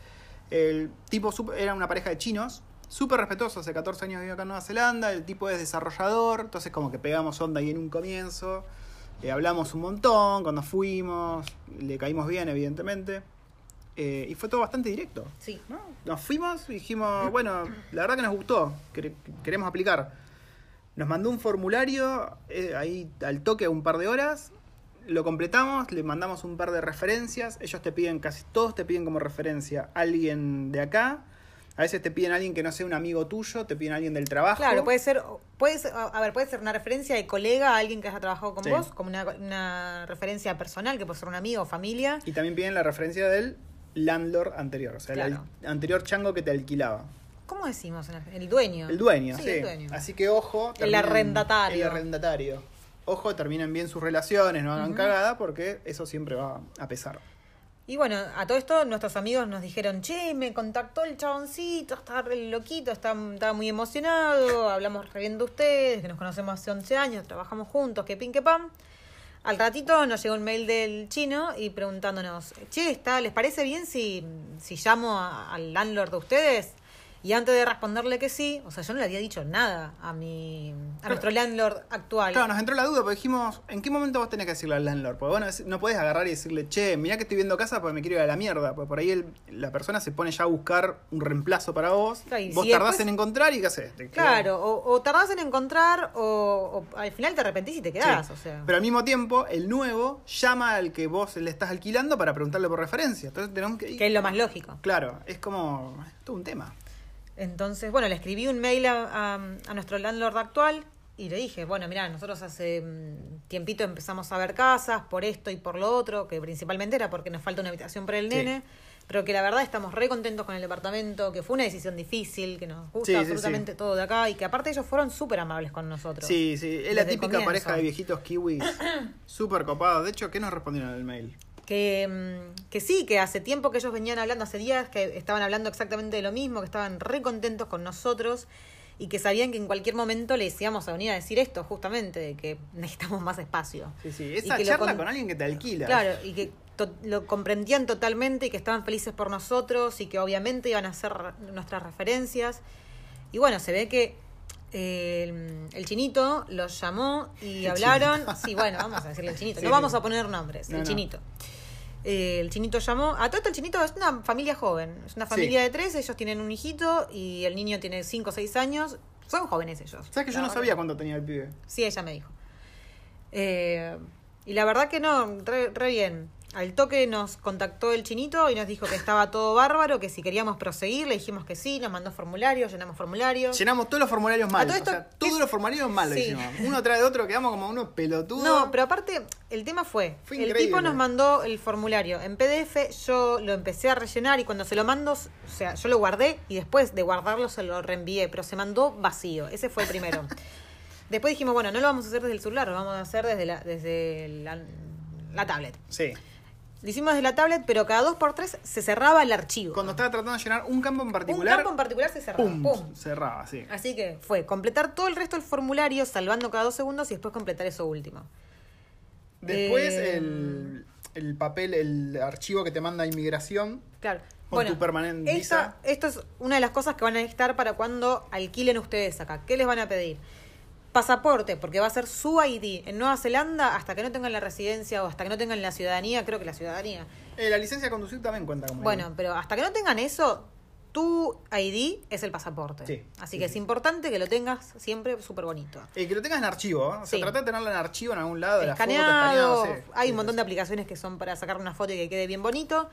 El tipo era una pareja de chinos, súper respetuoso, hace 14 años vive acá en Nueva Zelanda, el tipo es desarrollador, entonces como que pegamos onda ahí en un comienzo, eh, hablamos un montón, cuando fuimos, le caímos bien evidentemente, eh, y fue todo bastante directo. Sí. ¿no? Nos fuimos y dijimos, bueno, la verdad que nos gustó, quere- queremos aplicar. Nos mandó un formulario eh, ahí al toque un par de horas, lo completamos, le mandamos un par de referencias, ellos te piden, casi todos te piden como referencia alguien de acá, a veces te piden alguien que no sea un amigo tuyo, te piden alguien del trabajo. Claro, puede ser, puede ser, a ver, puede ser una referencia de colega a alguien que haya trabajado con Sí. vos, como una, una referencia personal, que puede ser un amigo o familia. Y también piden la referencia del landlord anterior, o sea, el Claro. anterior chango que te alquilaba. ¿Cómo decimos? El dueño. El dueño, sí. el dueño. Así que ojo. El arrendatario. El arrendatario. Ojo, terminen bien sus relaciones, no hagan cagada, porque eso siempre va a pesar. Y bueno, a todo esto nuestros amigos nos dijeron, che, me contactó el chaboncito, estaba re loquito, estaba muy emocionado, hablamos re bien de ustedes, que nos conocemos hace 11 años, trabajamos juntos, que pin que pam. Al ratito nos llegó un mail del chino y preguntándonos, che, está, ¿les parece bien si, si llamo a- al landlord de ustedes? Y antes de responderle que sí, o sea, yo no le había dicho nada a mi a nuestro landlord actual. Claro, nos entró la duda, porque dijimos, ¿en qué momento vos tenés que decirle al landlord? Porque bueno, no podés agarrar y decirle, che, mirá que estoy viendo casa porque me quiero ir a la mierda. Porque por ahí el- la persona se pone ya a buscar un reemplazo para vos. Claro, y vos si tardás después- en encontrar y ¿qué haces? Claro, o, o tardás en encontrar o, o al final te arrepentís y te Sí. quedás, o sea. Pero al mismo tiempo, el nuevo llama al que vos le estás alquilando para preguntarle por referencia. Entonces tenemos que... que es lo más lógico. Claro, es como... Es todo un tema. Entonces, bueno, le escribí un mail a, a- a nuestro landlord actual y le dije, bueno, mira, nosotros hace mm, tiempito empezamos a ver casas por esto y por lo otro, que principalmente era porque nos falta una habitación para el Sí. nene, pero que la verdad estamos re contentos con el departamento, que fue una decisión difícil, que nos gusta Sí, absolutamente sí. todo de acá y que aparte ellos fueron súper amables con nosotros. Sí, sí, es la típica pareja de viejitos kiwis. [clears throat] Súper copados. De hecho, ¿qué nos respondieron en el mail? Que, mm, que sí, que hace tiempo que ellos venían hablando, hace días que estaban hablando exactamente de lo mismo, que estaban re contentos con nosotros y que sabían que en cualquier momento les íbamos a venir a decir esto, justamente, de que [laughs] necesitamos más espacio. Sí, sí, esa charla con- con alguien que te alquila. Claro, y que to- lo comprendían totalmente y que estaban felices por nosotros y que obviamente iban a ser nuestras referencias. Y bueno, se ve que eh, el, el chinito los llamó y El hablaron. chinito. Sí, bueno, vamos a decirle el chinito. [laughs] Sí, no vamos a poner nombres, No, el no. chinito. Eh, el chinito llamó. A todo esto, el chinito es una familia joven. Es una familia Sí. de tres. Ellos tienen un hijito y el niño tiene cinco o seis años. Son jóvenes ellos. ¿Sabes que yo no verdad. sabía cuánto tenía el pibe? Sí, ella me dijo. Eh, y la verdad que no, re, re bien. Al toque nos contactó el chinito y nos dijo que estaba todo bárbaro, que si queríamos proseguir, le dijimos que sí, nos mandó formularios, llenamos formularios. Llenamos todos los formularios mal. Todo o sea, todos ¿qué- los formularios mal lo Sí. hicimos. Uno tras de otro quedamos como unos pelotudos. No, pero aparte, el tema fue, Fue el tipo nos mandó el formulario en PDF, yo lo empecé a rellenar y cuando se lo mando, o sea, yo lo guardé y después de guardarlo se lo reenvié, pero se mandó vacío, ese fue el primero. [laughs] después dijimos, bueno, no lo vamos a hacer desde el celular, lo vamos a hacer desde la, desde la, la tablet. Sí. Lo hicimos desde la tablet, pero cada dos por tres se cerraba el archivo. Cuando estaba tratando de llenar un campo en un particular, campo en particular se cerraba. pum, ¡pum! cerraba, sí. Así que fue completar todo el resto del formulario, salvando cada dos segundos y después completar eso último. Después Eh, el, el papel, el archivo que te manda inmigración. Claro. Con tu permanent esta- visa. Esto es una de las cosas que van a necesitar para cuando alquilen ustedes acá. ¿Qué les van a pedir? Pasaporte, porque va a ser su ID. En Nueva Zelanda, hasta que no tengan la residencia o hasta que no tengan la ciudadanía, creo que la ciudadanía. Eh, la licencia de conducir también cuenta como Bueno, pero hasta que no tengan eso, tu ID es el pasaporte. Sí, Así sí, que sí. es importante que lo tengas siempre súper bonito. Eh, que lo tengas en archivo, ¿eh? o sea, trata de tenerlo en archivo en algún lado, de la foto, escaneado. escaneado, sí. Hay un montón de aplicaciones que son para sacar una foto y que quede bien bonito.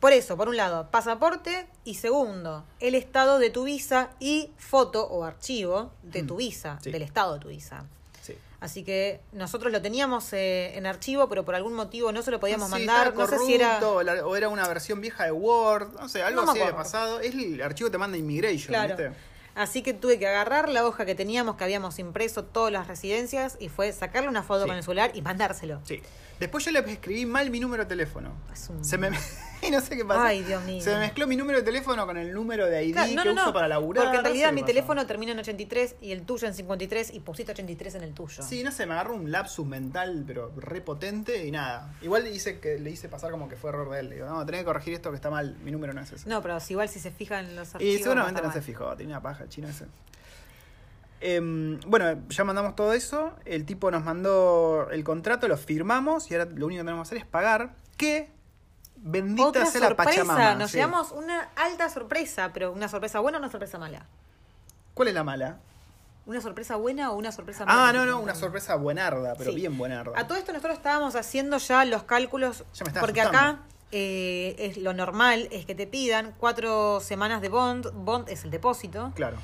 Por eso, por un lado, pasaporte y segundo, el estado de tu visa y foto o archivo de tu Mm, visa, sí. del estado de tu visa. sí. Así que nosotros lo teníamos eh, en archivo, pero por algún motivo no se lo podíamos Sí, mandar. No sé si era. corrupto, o era una versión vieja de Word, no sé, algo No así había pasado. Es el archivo que te manda Immigration, Claro. ¿viste? Así que tuve que agarrar la hoja que teníamos, que habíamos impreso todas las residencias, y fue sacarle una foto Sí. con el celular y mandárselo. Sí. Después yo le escribí mal mi número de teléfono. Un- Se me... [laughs] y no sé qué pasó. Ay, Dios mío. Se me mezcló mi número de teléfono con el número de ID Claro, no, que no, uso no, para laburar. Porque en realidad mi pasó. teléfono termina en 83 y el tuyo en 53 y pusiste 83 en el tuyo. Sí, no sé, me agarró un lapsus mental, pero repotente y nada. Igual le hice, que, le hice pasar como que fue error de él. Le digo, no, tenés que corregir esto que está mal, mi número no es ese. No, pero si igual si se fijan los archivos. y seguramente no se fijó, tenía una paja el chino ese. Em, bueno, ya mandamos todo eso. El tipo nos mandó el contrato, lo firmamos y ahora lo único que tenemos que hacer es pagar. Que bendita Otra sea la sorpresa, Pachamama. nos sí. llevamos una alta sorpresa, pero una sorpresa buena o una sorpresa mala. ¿Cuál es la mala? ¿Una sorpresa buena o una sorpresa mala? Ah, no, no, una sorpresa buenarda, pero Sí. bien buenarda. A todo esto nosotros estábamos haciendo ya los cálculos, Ya me está porque asustando. acá eh, es lo normal es que te pidan cuatro semanas de bond, bond es el depósito, Claro.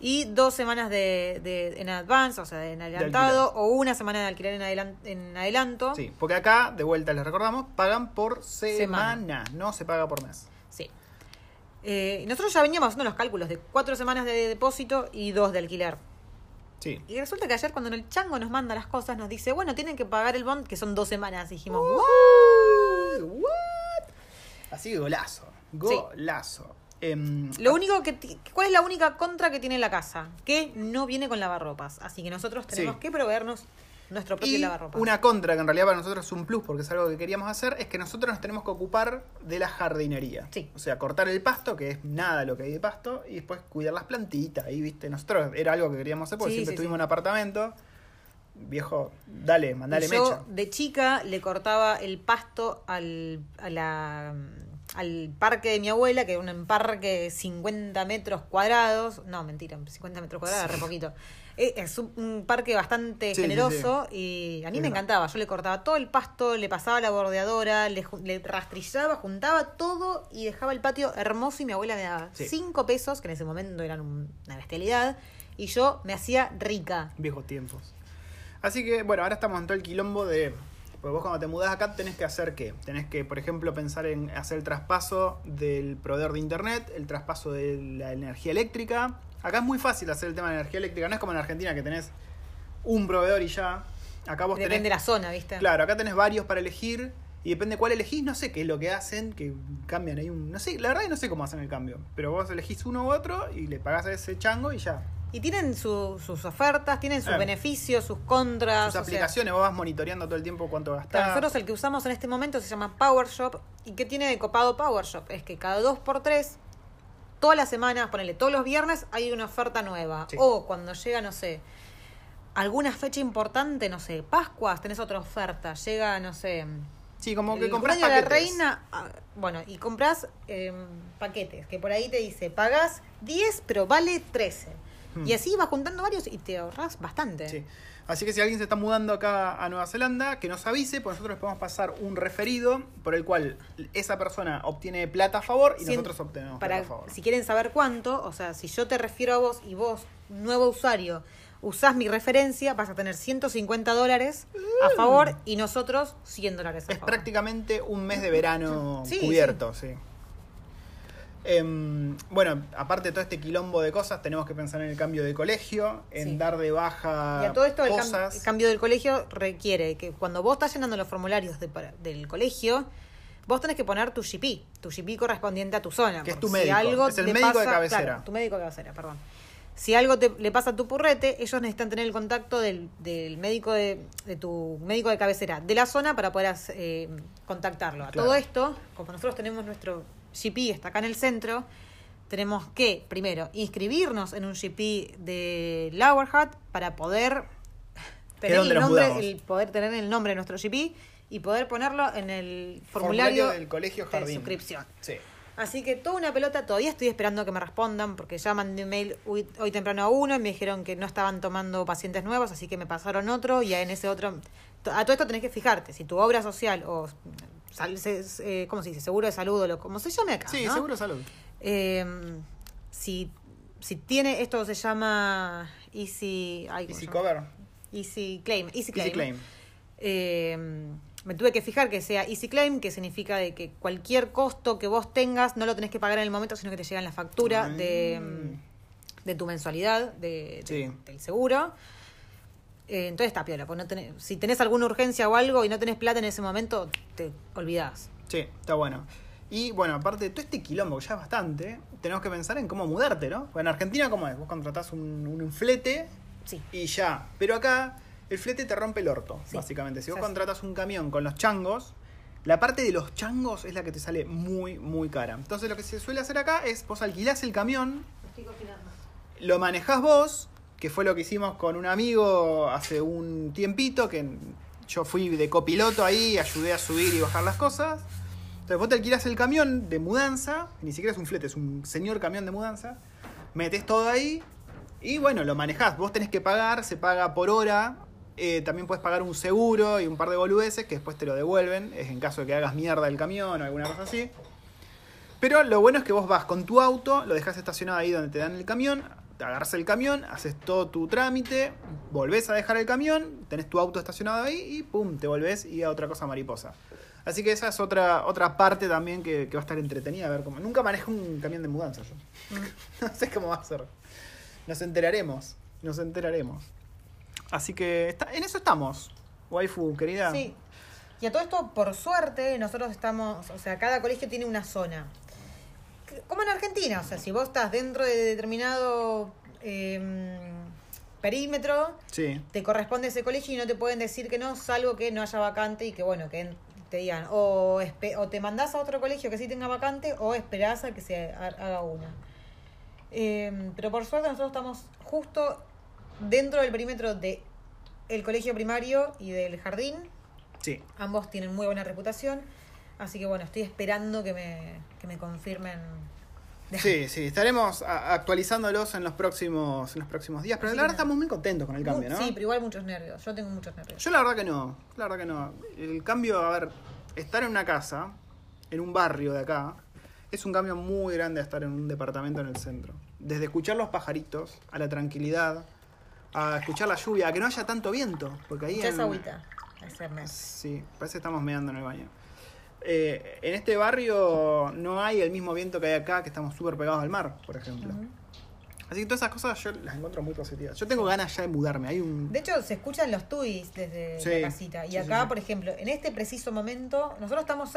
Y dos semanas de, de- en advance, o sea, en adelantado, o una semana de alquiler en, adelan- en adelanto. Sí, porque acá, de vuelta les recordamos, pagan por semana, Semana. no se paga por mes. Sí. Eh, nosotros ya veníamos haciendo los cálculos de cuatro semanas de depósito y dos de alquiler. Sí. Y resulta que ayer cuando el chango nos manda las cosas, nos dice, bueno, tienen que pagar el bond, que son dos semanas. Y dijimos, Uh, what? Así que golazo. Golazo. Em, Lo único que ¿cuál es la única contra que tiene la casa? Que no viene con lavarropas. Así que nosotros tenemos Sí. que proveernos nuestro propio y lavarropas. una contra, que en realidad para nosotros es un plus porque es algo que queríamos hacer, es que nosotros nos tenemos que ocupar de la jardinería. Sí. O sea, cortar el pasto, que es nada lo que hay de pasto, y después cuidar las plantitas. Ahí, viste, nosotros era algo que queríamos hacer porque Sí, siempre sí, estuvimos sí. en apartamento. Viejo, dale, mandale yo mecha. de chica le cortaba el pasto al, a la- al parque de mi abuela, que era un parque de 50 metros cuadrados. No, mentira, 50 metros cuadrados, re poquito. Eh, Es un, parque bastante Sí, sí, generoso y a mí me encantaba. Yo le cortaba todo el pasto, le pasaba la bordeadora, le, le rastrillaba, juntaba todo y dejaba el patio hermoso y mi abuela me daba Sí. 5 pesos, que en ese momento eran un- una bestialidad, y yo me hacía rica. Viejos tiempos. Así que, bueno, ahora estamos en todo el quilombo de. Pues vos cuando te mudás acá tenés que hacer qué? Tenés que, por ejemplo, pensar en hacer el traspaso del proveedor de internet, el traspaso de la energía eléctrica. Acá es muy fácil hacer el tema de energía eléctrica, no es como en Argentina que tenés un proveedor y ya. Acá vos Depende tenés. de la zona, ¿viste? Claro, acá tenés varios para elegir y depende cuál elegís, no sé qué es lo que hacen, que cambian ahí un... No sé, la verdad que no sé cómo hacen el cambio, pero vos elegís uno u otro y le pagás a ese chango y ya. Y tienen su- sus ofertas, tienen sus Eh. beneficios, sus contras. Sea, aplicaciones, vos vas monitoreando todo el tiempo cuánto gastás. Nosotros el que usamos en este momento se llama PowerShop. ¿Y qué tiene de copado PowerShop? Es que cada dos por tres, todas las semanas, ponele, todos los viernes hay una oferta nueva. Sí. O cuando llega, no sé, alguna fecha importante, no sé, Pascuas, tenés otra oferta. Llega, no sé, Sí, como que compras de la paquetes. reina. ah, Bueno, y compras eh, paquetes, que por ahí te dice, pagás 10, pero vale 13. Hmm. Y así vas juntando varios y te ahorras bastante. Sí. Así que si alguien se está mudando acá a Nueva Zelanda, que nos avise, pues nosotros les podemos pasar un referido por el cual esa persona obtiene plata a favor y nosotros obtenemos para, plata a favor. Si quieren saber cuánto, o sea, si yo te refiero a vos y vos, nuevo usuario, usás mi referencia, vas a tener 150 dólares a favor y nosotros 100 dólares a Es favor. prácticamente un mes de verano Sí, cubierto, sí. Em, bueno, aparte de todo este quilombo de cosas, tenemos que pensar en el cambio de colegio, en Sí. dar de baja Y a todo esto, el, cam- cosas. el cambio del colegio requiere que cuando vos estás llenando los formularios de del colegio, vos tenés que poner tu GP, tu GP correspondiente a tu zona. Que es tu médico, es el médico de cabecera. claro, tu médico de cabecera, perdón. Si algo te, le pasa a tu purrete, ellos necesitan tener el contacto del, del médico de, de tu médico de cabecera de la zona para poder eh, contactarlo. A Claro. todo esto, como nosotros tenemos nuestro GP, está acá en el centro, tenemos que, primero, inscribirnos en un GP de Lower Hat para poder tener el nombre, el poder tener el nombre de nuestro GP y poder ponerlo en el Formulario formulario, del colegio de jardín. suscripción. Sí. Así que toda una pelota, todavía estoy esperando que me respondan porque ya mandé un mail hoy, hoy temprano a uno y me dijeron que no estaban tomando pacientes nuevos, así que me pasaron otro y en ese otro... A todo esto tenés que fijarte, si tu obra social o... sal- se- eh, ¿Cómo se dice? Seguro de salud o lo, como se llame acá. Sí, ¿no? seguro salud. Eh, si, si tiene, esto se llama Easy... ay, ¿cómo Easy llama? cover. Easy Claim. Easy Claim. Easy claim. Eh, me tuve que fijar que sea Easy Claim, que significa de que cualquier costo que vos tengas no lo tenés que pagar en el momento, sino que te llega en la factura Ah. de, de tu mensualidad de, de- Sí. del seguro. Eh, entonces está piola, pues no tenés- si tenés alguna urgencia o algo y no tenés plata en ese momento, te olvidás. Sí, está bueno. Y bueno, aparte de todo este quilombo, que ya es bastante, tenemos que pensar en cómo mudarte, ¿no? Porque en Argentina, ¿cómo es? Vos contratás un, un flete Sí. y ya. Pero acá, el flete te rompe el orto, Sí. básicamente. Si vos Sí. contratas un camión con los changos, la parte de los changos es la que te sale muy, muy cara. Entonces lo que se suele hacer acá es, vos alquilás el camión, lo manejás vos, que fue lo que hicimos con un amigo hace un tiempito, que yo fui de copiloto ahí, ayudé a subir y bajar las cosas. Entonces vos te alquilás el camión de mudanza, ni siquiera es un flete, es un señor camión de mudanza, metes todo ahí y bueno, lo manejás. Vos tenés que pagar, se paga por hora, eh, también puedes pagar un seguro y un par de boludeces que después te lo devuelven, es en caso de que hagas mierda el camión o alguna cosa así. Pero lo bueno es que vos vas con tu auto, lo dejas estacionado ahí donde te dan el camión, agarras el camión, haces todo tu trámite, volvés a dejar el camión, tenés tu auto estacionado ahí y pum, te volvés y a otra cosa mariposa. Así que esa es otra, otra parte también que, que va a estar entretenida a ver cómo. Nunca manejo un camión de mudanza yo. [laughs] no sé cómo va a ser. Nos enteraremos. Nos enteraremos. Así que está, en eso estamos. Waifu, querida. Sí. Y a todo esto, por suerte, nosotros estamos, o sea, cada colegio tiene una zona. Como en Argentina, o sea, si vos estás dentro de determinado eh, perímetro, Sí. te corresponde ese colegio y no te pueden decir que no, salvo que no haya vacante y que, bueno, que te digan, o, o te mandás a otro colegio que sí tenga vacante o esperás a que se ha- haga una. Eh, pero por suerte nosotros estamos justo dentro del perímetro de el colegio primario y del jardín. Sí. Ambos tienen muy buena reputación. Así que bueno, estoy esperando que me, que me confirmen. [laughs] Sí, sí, estaremos actualizándolos en los próximos, en los próximos días, pero Así la verdad estamos muy contentos con el cambio, ¿no? Sí, pero igual muchos nervios. Yo tengo muchos nervios. Yo la verdad que no, la verdad que no. El cambio, a ver, estar en una casa, en un barrio de acá, es un cambio muy grande a estar en un departamento en el centro. Desde escuchar los pajaritos, a la tranquilidad, a escuchar la lluvia, a que no haya tanto viento. Porque ahí Mucha en- agüita. Mes. Sí, parece que estamos meando en el baño. Eh, en este barrio no hay el mismo viento que hay acá, que estamos súper pegados al mar, por ejemplo. Así que todas esas cosas yo las encuentro muy positivas. Yo tengo ganas ya de mudarme. Hay un. De hecho, se escuchan los tuis desde Sí, la casita. Y sí, acá, sí, por ejemplo, en este preciso momento, nosotros estamos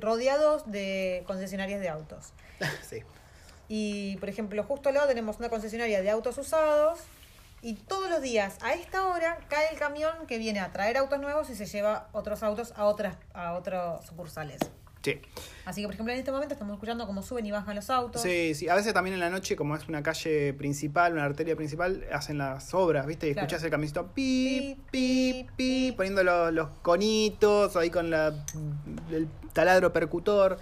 rodeados de concesionarias de autos. [laughs] sí. Y, por ejemplo, justo al lado tenemos una concesionaria de autos usados. Y todos los días, a esta hora, cae el camión que viene a traer autos nuevos y se lleva otros autos a otras a otros sucursales. Sí. Así que, por ejemplo, en este momento estamos escuchando cómo suben y bajan los autos. Sí, sí. A veces también en la noche, como es una calle principal, una arteria principal, hacen las obras, ¿viste? Y Claro. escuchás el camioncito pi, Pi, pi, pi, pi, poniendo los, los conitos ahí con la, el taladro percutor.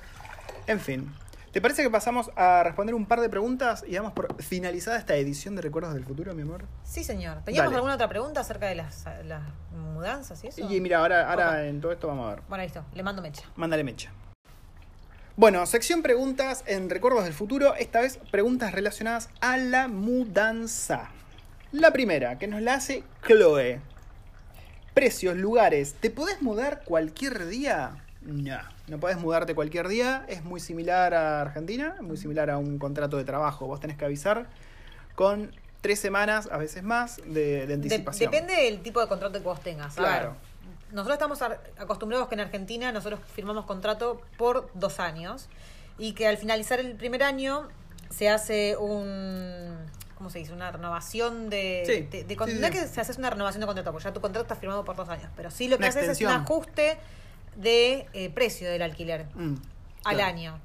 En fin. ¿Te parece que pasamos a responder un par de preguntas y damos por finalizada esta edición de Recuerdos del Futuro, mi amor? Sí, señor. ¿Teníamos Dale. alguna otra pregunta acerca de las, las mudanzas y eso? Y mira, ahora, ahora Opa. en todo esto vamos a ver. Bueno, listo. Le mando mecha. Mándale mecha. Bueno, sección preguntas en Recuerdos del Futuro. Esta vez preguntas relacionadas a la mudanza. La primera, que nos la hace Chloe. Precios, lugares. ¿Te podés mudar cualquier día? No, no podés mudarte cualquier día. Es muy similar a Argentina, muy similar a un contrato de trabajo. Vos tenés que avisar con tres semanas, a veces más, de, de De- anticipación. depende del tipo de contrato que vos tengas. Claro. ver, nosotros estamos acostumbrados que en Argentina nosotros firmamos contrato por dos años y que al finalizar el primer año se hace un... ¿Cómo se dice? Una renovación de... Sí, de- de sí, no es sí. que se hace una renovación de contrato, porque ya tu contrato está firmado por dos años, pero sí lo que Una haces es un ajuste de eh, precio del alquiler Mm, al claro. año.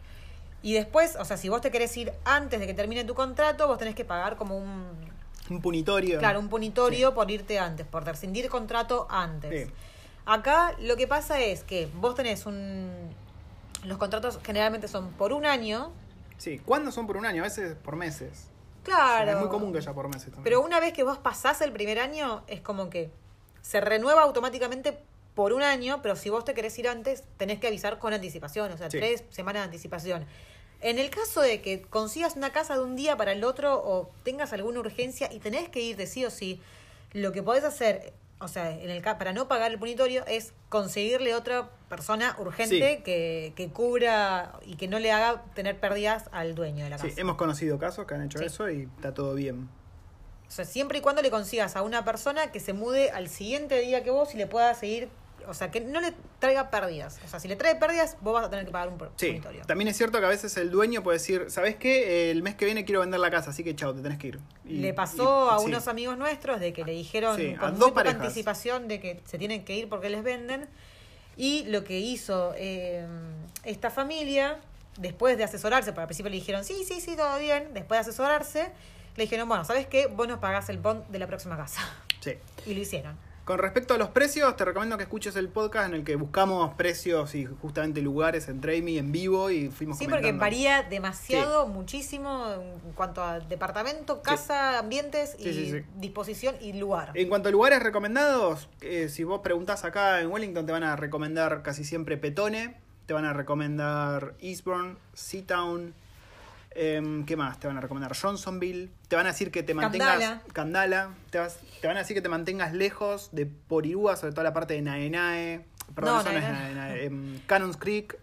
Y después, o sea, si vos te querés ir antes de que termine tu contrato, vos tenés que pagar como un, Un punitorio. Claro, un punitorio por irte antes, por rescindir contrato antes. Sí. Acá lo que pasa es que vos tenés un... Los contratos generalmente son por un año. Sí, ¿cuándo son por un año? A veces por meses. Claro. Es muy común que haya por meses también. Pero una vez que vos pasás el primer año, es como que se renueva automáticamente por un año, pero si vos te querés ir antes, tenés que avisar con anticipación, o sea, Sí. tres semanas de anticipación. En el caso de que consigas una casa de un día para el otro o tengas alguna urgencia y tenés que irte sí o sí, lo que podés hacer, o sea, en el para no pagar el punitorio, es conseguirle otra persona urgente Sí. que, que cubra y que no le haga tener pérdidas al dueño de la Sí, casa. hemos conocido casos que han hecho Sí. eso y está todo bien. O sea, siempre y cuando le consigas a una persona que se mude al siguiente día que vos y le pueda seguir, o sea, que no le traiga pérdidas. O sea, si le trae pérdidas, vos vas a tener que pagar un por- Sí, también es cierto que a veces el dueño puede decir, ¿sabes qué? El mes que viene quiero vender la casa, así que chao, te tenés que ir. Y- le pasó y- a sí. unos amigos nuestros de que le dijeron Sí, con dos muy poca anticipación de que se tienen que ir porque les venden. Y lo que hizo eh, esta familia, después de asesorarse, porque al principio le dijeron, sí, sí, sí, todo bien, después de asesorarse, le dijeron, bueno, ¿sabes qué? Vos nos pagás el bond de la próxima casa. Sí. Y lo hicieron. Con respecto a los precios, te recomiendo que escuches el podcast en el que buscamos precios y justamente lugares en Trame en vivo y fuimos Sí, porque varía demasiado, muchísimo en cuanto a departamento, casa, ambientes y sí. disposición y lugar. En cuanto a lugares recomendados, eh, si vos preguntás acá en Wellington, te van a recomendar casi siempre Petone, te van a recomendar Eastbourne, Seatown, em, ¿qué más? Te van a recomendar Johnsonville, te van a decir que te mantengas... Candala. Candala. Te, vas- te van a decir que te mantengas lejos de Porirúa, sobre todo la parte de Naenae, perdón, No, es Naenae. Em, Cannons Creek,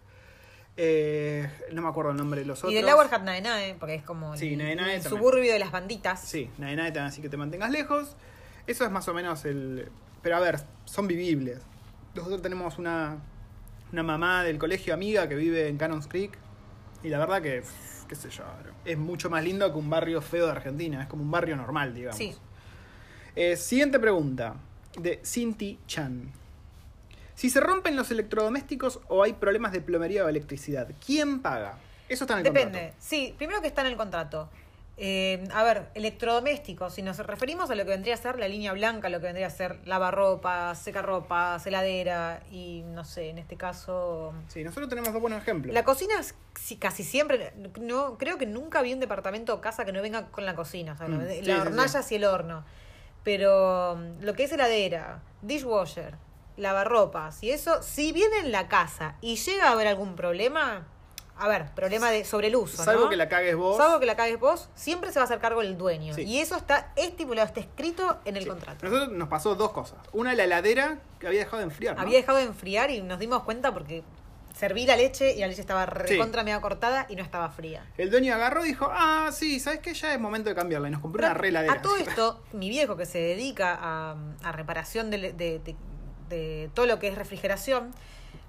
eh, no me acuerdo el nombre de los otros. y de Lower Hat Naenae, porque es como Sí, el, Naenae el suburbio de las banditas. Sí, Naenae te van a decir que te mantengas lejos. Eso es más o menos el. Pero a ver, son vivibles. Nosotros tenemos una, una mamá del colegio amiga que vive en Cannons Creek. Y la verdad que, qué sé yo, es mucho más lindo que un barrio feo de Argentina. Es como un barrio normal, digamos. Sí. Eh, siguiente pregunta, de Cinti Chan. Si se rompen los electrodomésticos o hay problemas de plomería o electricidad, ¿quién paga? Eso está en el Depende. contrato. Sí, primero que está en el contrato. Eh, a ver, electrodomésticos, si nos referimos a lo que vendría a ser la línea blanca, lo que vendría a ser lavarropa, secarropa, heladera y no sé, en este caso Sí, nosotros tenemos dos buenos ejemplos. La cocina es casi siempre, no creo que nunca vi un departamento o casa que no venga con la cocina, o sea, Mm, la sí, sí, hornallas y el horno. Pero mm, lo que es heladera, dishwasher, lavarropas y eso, si viene en la casa y llega a haber algún problema, a ver, problema de sobre el uso, Salvo ¿no? que la cagues vos. Salvo que la cagues vos, siempre se va a hacer cargo el dueño. Sí. Y eso está estipulado, está escrito en el Sí. contrato. Nosotros nos pasó dos cosas. Una, la heladera que había dejado de enfriar. ¿no? Había dejado de enfriar y nos dimos cuenta porque serví la leche y la leche estaba recontra media cortada y no estaba fría. El dueño agarró y dijo, ah, sí, ¿sabes qué? Ya es momento de cambiarla. Y nos compró una Pero re heladera. A todo [laughs] esto, mi viejo que se dedica a, a reparación de, de- de- de todo lo que es refrigeración,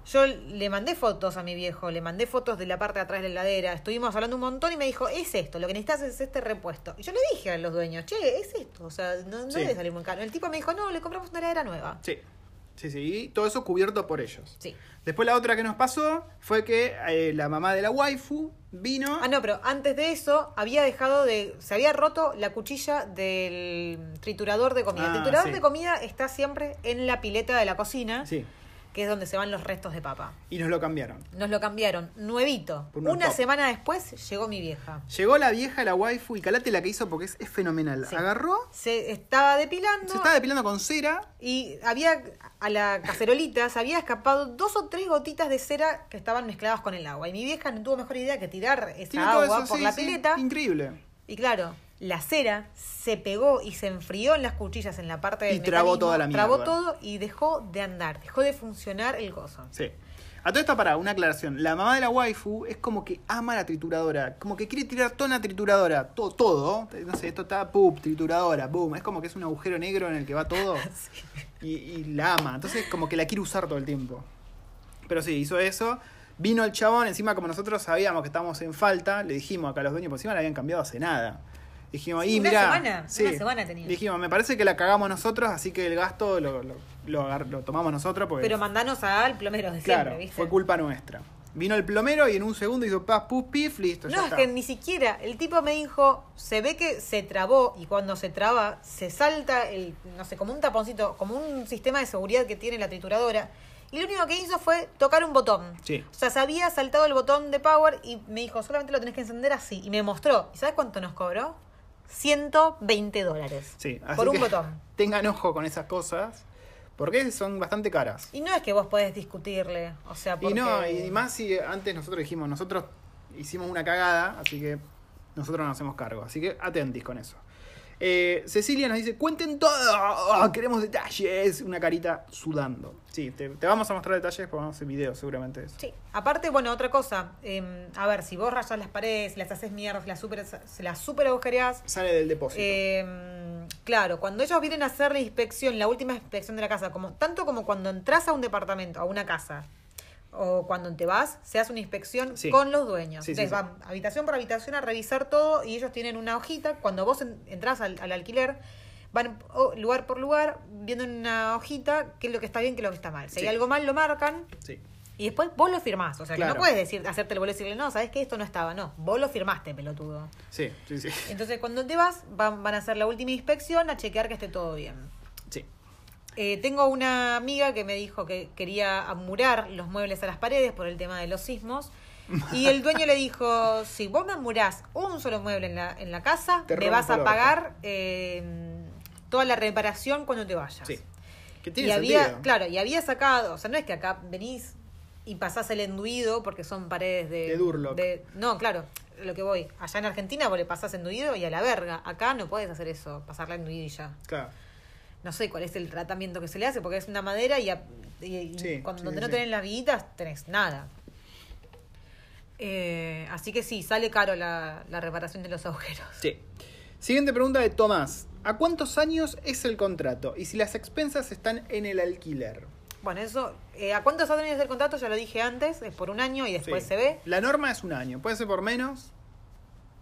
yo le mandé fotos a mi viejo, le mandé fotos de la parte de atrás de la heladera, estuvimos hablando un montón y me dijo, es esto, lo que necesitas es este repuesto. Y yo le dije a los dueños, che, es esto, o sea, no, no Sí. debe salir muy caro. El tipo me dijo, no, le compramos una heladera nueva. Sí, sí, sí. Y todo eso cubierto por ellos. Sí. Después la otra que nos pasó fue que eh, la mamá de la waifu vino... Ah, no, pero antes de eso había dejado de. Se había roto la cuchilla del triturador de comida. Ah, el triturador sí. de comida está siempre en la pileta de la cocina, Sí, que es donde se van los restos de papa. y nos lo cambiaron. Nos lo cambiaron, nuevito. Por Una top. semana después llegó mi vieja. Llegó la vieja, la waifu, y calate la que hizo porque es, es fenomenal. Sí. Agarró, Se estaba depilando se estaba depilando con cera. y había a la cacerolita se había escapado dos o tres gotitas de cera que estaban mezcladas con el agua. Y mi vieja no tuvo mejor idea que tirar esa Tiene agua eso, por sí, la sí, pileta. Increíble. Y claro, la cera se pegó y se enfrió en las cuchillas en la parte del Y trabó toda la Trabó mierda. todo y dejó de andar, dejó de funcionar el gozo. Sí. A todo esto, para una aclaración. La mamá de la waifu es como que ama la trituradora. Como que quiere tirar toda una trituradora. Todo, todo. No sé, esto está pup, trituradora, boom. Es como que es un agujero negro en el que va todo. [laughs] y, y la ama. Entonces, como que la quiere usar todo el tiempo. Pero sí, hizo eso. Vino el chabón, encima como nosotros sabíamos que estábamos en falta, le dijimos acá a los dueños, por encima la habían cambiado hace nada. Dijimos, y una mirá, semana, sí. una semana tenía. Dijimos, me parece que la cagamos nosotros, así que el gasto lo, lo, lo agar- lo tomamos nosotros. Porque Pero mandanos al plomero de Claro, siempre, ¿viste? fue culpa nuestra. Vino el plomero y en un segundo hizo paz, puf, pif, listo, ya No, es está. que ni siquiera. El tipo me dijo, se ve que se trabó y cuando se traba, se salta el, no sé, como un taponcito, como un sistema de seguridad que tiene la trituradora. Y lo único que hizo fue tocar un botón. Sí. O sea, se había saltado el botón de power y me dijo, solamente lo tenés que encender así. Y me mostró. ¿Y sabes cuánto nos cobró? 120 dólares. Sí, así por un que botón. [laughs] Tengan ojo con esas cosas, porque son bastante caras. Y no es que vos podés discutirle. O sea, porque... Y no, y más si antes nosotros dijimos, nosotros hicimos una cagada, así que nosotros nos hacemos cargo. Así que atentis con eso. Eh, Cecilia nos dice, cuenten todo, Ah, queremos detalles. Una carita sudando. Sí, te, te vamos a mostrar detalles porque vamos a hacer videos seguramente de eso. Sí, aparte, bueno, otra cosa. eh, a ver, si vos rayas las paredes, las haces mierda, las super, se las super agujereás. Sale del depósito. eh, claro, cuando ellos vienen a hacer la inspección, la última inspección de la casa, como tanto como cuando entras a un departamento, a una casa, o cuando te vas, se hace una inspección Sí. con los dueños. Sí, Entonces sí. van habitación por habitación a revisar todo y ellos tienen una hojita. Cuando vos en- entras al, al alquiler, van lugar por lugar viendo en una hojita qué es lo que está bien, qué es lo que está mal. Si hay algo mal, lo marcan. sí. Y después vos lo firmás. O sea, que no puedes decir, hacerte el boleto y decirle, no, sabes que esto no estaba. No, vos lo firmaste, pelotudo. Sí, sí, sí. Entonces, cuando te vas, van, van a hacer la última inspección a chequear que esté todo bien. Eh, tengo una amiga que me dijo que quería amurar los muebles a las paredes por el tema de los sismos. Y el dueño le dijo, si vos me amurás un solo mueble en la, en la casa, Te me vas a pagar eh, toda la reparación cuando te vayas. Sí. Que Y tiene había, sentido. claro, y había sacado, o sea, no es que acá venís y pasás el enduido porque son paredes de... De Durlock. de- no, claro, lo que voy. Allá en Argentina vos le pasás enduido y a la verga. Acá no puedes hacer eso, pasarle enduido y ya. Claro. No sé cuál es el tratamiento que se le hace porque es una madera y, a- y- y Sí, cuando sí, donde sí, no sí. tenés las viguitas tenés nada. Eh, así que sí, sale caro la, la reparación de los agujeros. Sí. Siguiente pregunta de Tomás. ¿A cuántos años es el contrato? Y si las expensas están en el alquiler. Bueno, eso, eh, ¿a cuántos años del contrato? Ya lo dije antes, es por un año y después Sí. se ve. La norma es un año. Puede ser por menos.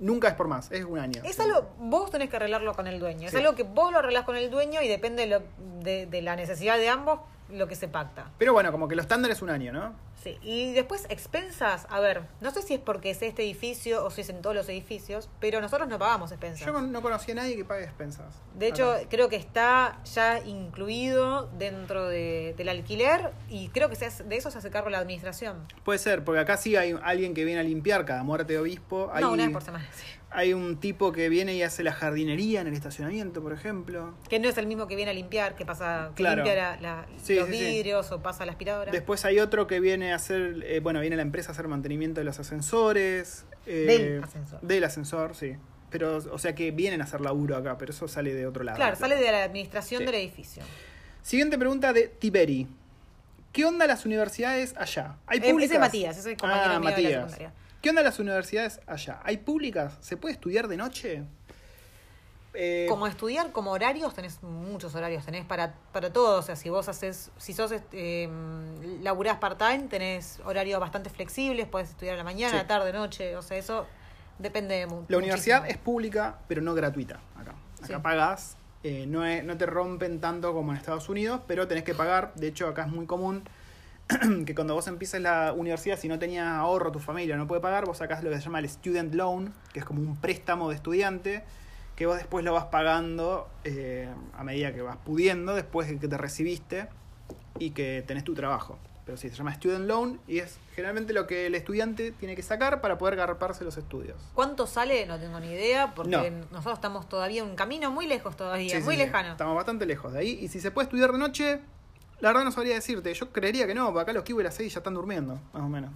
Nunca es por más. Es un año. Es algo, vos tenés que arreglarlo con el dueño. Es algo que vos lo arreglás con el dueño y depende de, lo- de, de la necesidad de ambos lo que se pacta. Pero bueno, como que lo estándar es un año, ¿no? Sí. Y después, expensas, a ver, no sé si es porque es este edificio o si es en todos los edificios, pero nosotros no pagamos expensas. Yo no conocí a nadie que pague expensas. De hecho, Acá. creo que está ya incluido dentro de- del alquiler y creo que se hace- de eso se hace cargo la administración. Puede ser, porque acá sí hay alguien que viene a limpiar cada muerte de obispo. Hay, No, una vez por semana, sí. Hay un tipo que viene y hace la jardinería en el estacionamiento, por ejemplo. Que no es el mismo que viene a limpiar, que pasa, que Claro. limpia la- la- Sí, los sí, sí. vidrios o pasa la aspiradora. Después hay otro que viene a hacer, eh, bueno, viene la empresa a hacer mantenimiento de los ascensores. eh, Del ascensor. Del ascensor, sí. Pero, o sea que vienen a hacer laburo acá, pero eso sale de otro lado. Claro, sale de la administración del edificio. Siguiente pregunta de Tiberi. ¿Qué onda las universidades allá? ¿Hay Eh, ese públicas? es Matías, ese es compañero ah, mío de la Matías. secundaria. ¿Qué onda las universidades allá? ¿Hay públicas? ¿Se puede estudiar de noche? Eh, Como estudiar, como horarios, tenés muchos horarios, tenés para, para todo. O sea, si vos haces, si sos em, laburás part-time, tenés horarios bastante flexibles, podés estudiar a la mañana, Sí. tarde, noche, o sea, eso depende de mu- La universidad es pública, pero no gratuita acá. Acá Sí. pagás, eh, no, es- no te rompen tanto como en Estados Unidos, pero tenés que pagar. De hecho, acá es muy común [clears throat] que cuando vos empieces la universidad, si no tenías ahorro, tu familia no puede pagar, vos sacás lo que se llama el student loan, que es como un préstamo de estudiante, que vos después lo vas pagando eh, a medida que vas pudiendo, después de que te recibiste y que tenés tu trabajo. Pero sí, se llama student loan y es generalmente lo que el estudiante tiene que sacar para poder garparse los estudios. ¿Cuánto sale? No tengo ni idea, porque No. nosotros estamos todavía en un camino muy lejos todavía, Sí, muy sí. lejano. Estamos bastante lejos de ahí. Y si se puede estudiar de noche, la verdad no sabría decirte. Yo creería que no, porque acá los que a las 6 ya están durmiendo, más o menos.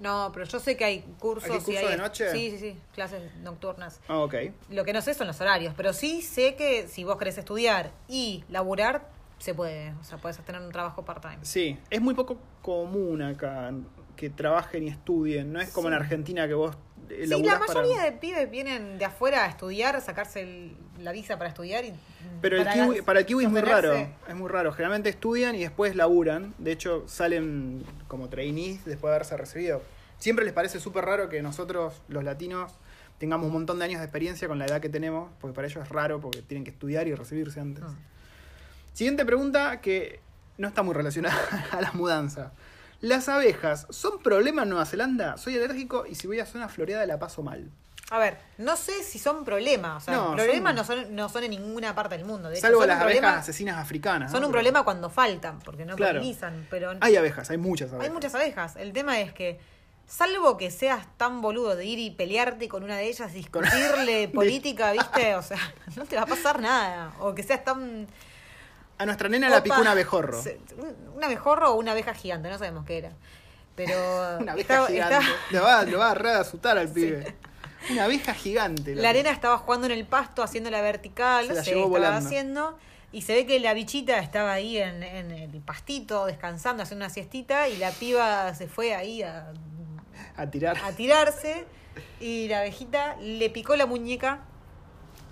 No, pero yo sé que hay cursos. ¿Hay y cursos hay- de noche? Sí, sí, sí, clases nocturnas. Ah, ok. Lo que no sé son los horarios, pero sí sé que si vos querés estudiar y laburar, se puede. O sea, puedes tener un trabajo part-time. Sí, es muy poco común acá que trabajen y estudien. No es como en. Argentina que vos Sí, la para- mayoría de pibes vienen de afuera a estudiar, sacarse el- la visa para estudiar y... Pero el kiwi, para el kiwi es muy raro. Es muy raro. Generalmente estudian y después laburan. De hecho, salen como trainees después de haberse recibido. Siempre les parece súper raro que nosotros, los latinos, tengamos un montón de años de experiencia con la edad que tenemos, porque para ellos es raro, porque tienen que estudiar y recibirse antes. Ah. Siguiente pregunta que no está muy relacionada [laughs] a las mudanzas. ¿Las abejas son problema en Nueva Zelanda? Soy alérgico y si voy a zona floreada la paso mal. A ver, no sé si son problemas. O sea, No, problemas son- no, son, no son en ninguna parte del mundo. De hecho, Salvo son las abejas asesinas africanas. Son ¿no? un Pero- problema cuando faltan, porque no Claro. polinizan. Pero Hay abejas, hay muchas abejas. hay muchas abejas. El tema es que, salvo que seas tan boludo de ir y pelearte con una de ellas, [laughs] discutirle [laughs] política, ¿viste? O sea, [laughs] no te va a pasar nada. O que seas tan... A nuestra nena la picó un abejorro. un- abejorro o una abeja gigante, no sabemos qué era. Pero... [laughs] Una abeja estaba- gigante. estaba- va, a asustar al [laughs] pibe. Una abeja gigante. La arena estaba jugando en el pasto, haciéndola vertical, Se la sé, llevó estaba volando. haciendo. Y se ve que la bichita estaba ahí en, en el pastito, descansando, haciendo una siestita, y la piba se fue ahí a, A tirar. a tirarse, y la abejita le picó la muñeca,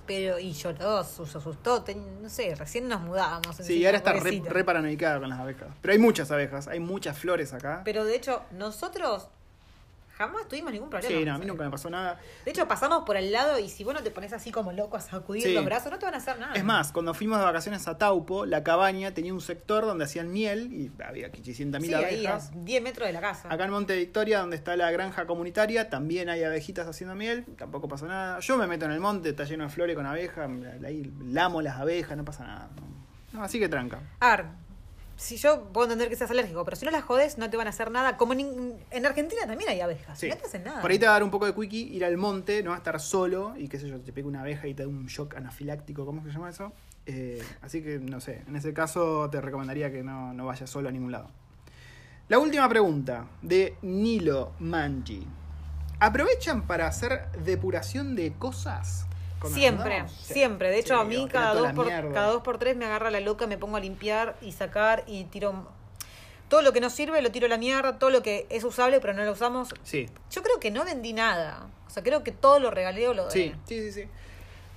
pero, y lloró, se asustó, ten- no sé, recién nos mudábamos. Sí, y ahora está re, re paranoicada con las abejas. Pero hay muchas abejas, hay muchas flores acá. Pero de hecho, nosotros jamás tuvimos ningún problema. Sí, no, a mí nunca me abejas. pasó nada. De hecho, pasamos por al lado y si vos no te pones así como loco a sacudir Sí. los brazos, no te van a hacer nada. Es más, cuando fuimos de vacaciones a Taupo, la cabaña tenía un sector donde hacían miel y había 800.000 Sí, ahí a abejas. 10 metros de la casa. Acá en Monte Victoria, donde está la granja comunitaria, también hay abejitas haciendo miel, tampoco pasa nada. Yo me meto en el monte, está lleno de flores con abejas, ahí lamo las abejas, no pasa nada. No, así que tranca. A ver, si yo puedo entender que seas alérgico, pero si no las jodes, no te van a hacer nada. Como en, en Argentina también hay abejas. Sí. No te hacen nada. Por ahí te va a dar un poco de quickie, ir al monte, no va a estar solo y qué sé yo, te pega una abeja y te da un shock anafiláctico, ¿cómo se llama eso? Eh, así que no sé, en ese caso te recomendaría que no, no vayas solo a ningún lado. La última pregunta de Nilo Manji. ¿Aprovechan para hacer depuración de cosas? Siempre? Sí. siempre. De hecho, Sí, a mí cada dos, por, cada dos por tres me agarra la loca, me pongo a limpiar y sacar y tiro... Todo lo que no sirve lo tiro a la mierda, todo lo que es usable pero no lo usamos. Sí, Yo creo que no vendí nada. O sea, creo que todo lo regalé o lo doné. sí, sí, sí, sí.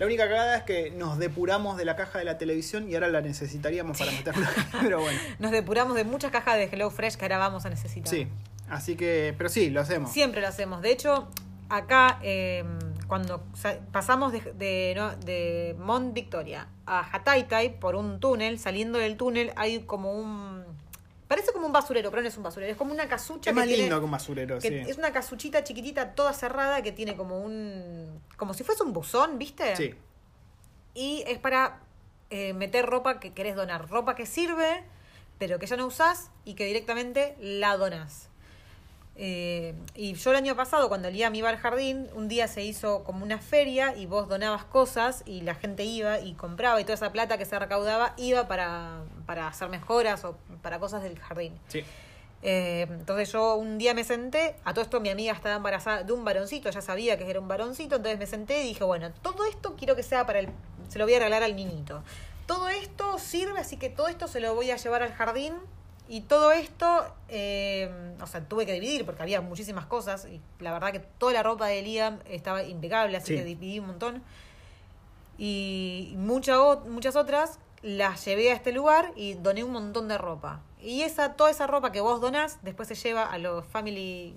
La única cagada es que nos depuramos de la caja de la televisión y ahora la necesitaríamos para meterla. [laughs] Pero bueno. [laughs] Nos depuramos de muchas cajas de Hello Fresh que ahora vamos a necesitar. Sí, así que, pero sí, lo hacemos. Siempre lo hacemos. De hecho, acá, eh, cuando sa- pasamos de, de, no, de Mont Victoria a Hataitai por un túnel, saliendo del túnel hay como un... Parece como un basurero, pero no es un basurero. Es como una casucha Es que más tiene- lindo que un basurero, que sí. Es una casuchita chiquitita, toda cerrada, que tiene como un... Como si fuese un buzón, ¿viste? Sí, Y es para eh, meter ropa que querés donar. Ropa que sirve, pero que ya no usás y que directamente la donás. Eh, y yo el año pasado, cuando el me iba al jardín, un día se hizo como una feria y vos donabas cosas y la gente iba y compraba y toda esa plata que se recaudaba iba para, para hacer mejoras o para cosas del jardín. sí. Eh, entonces yo un día me senté, a todo esto mi amiga estaba embarazada de un varoncito, ya sabía que era un varoncito, entonces me senté y dije, bueno, todo esto quiero que sea para el, se lo voy a regalar al niñito. Todo esto sirve, así que todo esto se lo voy a llevar al jardín y todo esto, eh, o sea, tuve que dividir porque había muchísimas cosas y la verdad que toda la ropa de Liam estaba impecable, así Sí. que dividí un montón. Y mucha o- muchas otras las llevé a este lugar y doné un montón de ropa. Y esa toda esa ropa que vos donás después se lleva a los family...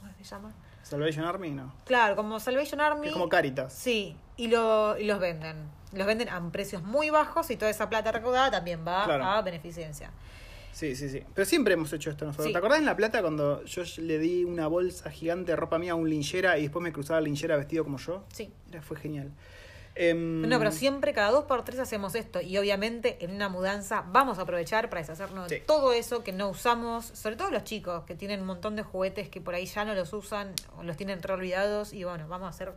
¿Cómo se llama? Salvation Army, no. Claro, como Salvation Army. Es como Caritas. Sí, y, lo, y los venden. Los venden a precios muy bajos y toda esa plata recaudada también va Claro. a beneficencia. Sí, sí, sí. Pero siempre hemos hecho esto nosotros. Sí. ¿Te acordás en La Plata cuando yo le di una bolsa gigante de ropa mía a un linchera y después me cruzaba el linchera vestido como yo? Sí. Era, fue genial. Em, No, pero siempre cada dos por tres hacemos esto y obviamente en una mudanza vamos a aprovechar para deshacernos de todo eso que no usamos, sobre todo los chicos que tienen un montón de juguetes que por ahí ya no los usan o los tienen re olvidados y bueno, vamos a hacer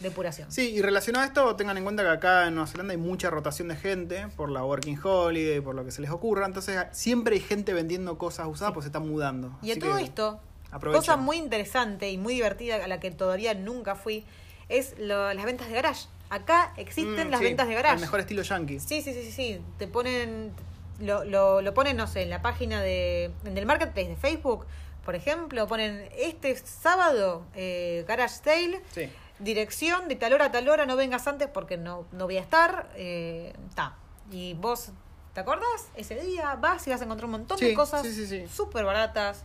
depuración. Sí, y relacionado a esto, tengan en cuenta que acá en Nueva Zelanda hay mucha rotación de gente por la Working Holiday, por lo que se les ocurra. Entonces, siempre hay gente vendiendo cosas usadas porque se están mudando. Y a todo que esto, aprovechen. cosa muy interesante y muy divertida a la que todavía nunca fui, es lo- las ventas de garage. Acá existen Mm, las sí, ventas de garage. El mejor estilo yankee. Sí, sí, sí, sí, sí. Te ponen, lo, lo, lo ponen, no sé, en la página de, en el marketplace de Facebook, por ejemplo, ponen este sábado eh, Garage Sale, Sí. Dirección de tal hora a tal hora, no vengas antes porque no, no voy a estar, está. y vos, ¿te acordás? Ese día vas y vas a encontrar un montón Sí, de cosas sí, sí, sí. súper baratas.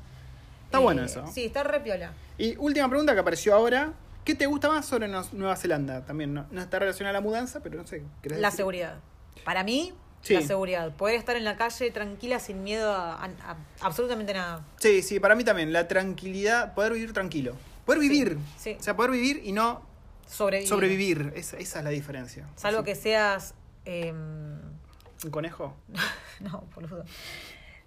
Está bueno eso. Sí, está re piola. Y última pregunta que apareció ahora. ¿Qué te gusta más sobre Nueva Zelanda? También no, no está relacionada a la mudanza, pero no sé. ¿querés La decir? seguridad. Para mí, Sí. la seguridad. Poder estar en la calle tranquila sin miedo a, a- a absolutamente nada. Sí, sí, para mí también. La tranquilidad, poder vivir tranquilo. Poder vivir. sí. O sea, poder vivir y no Sobrevivir. sobrevivir. Esa, esa es la diferencia. Salvo que seas. em, ¿Un conejo? [laughs] no, boludo.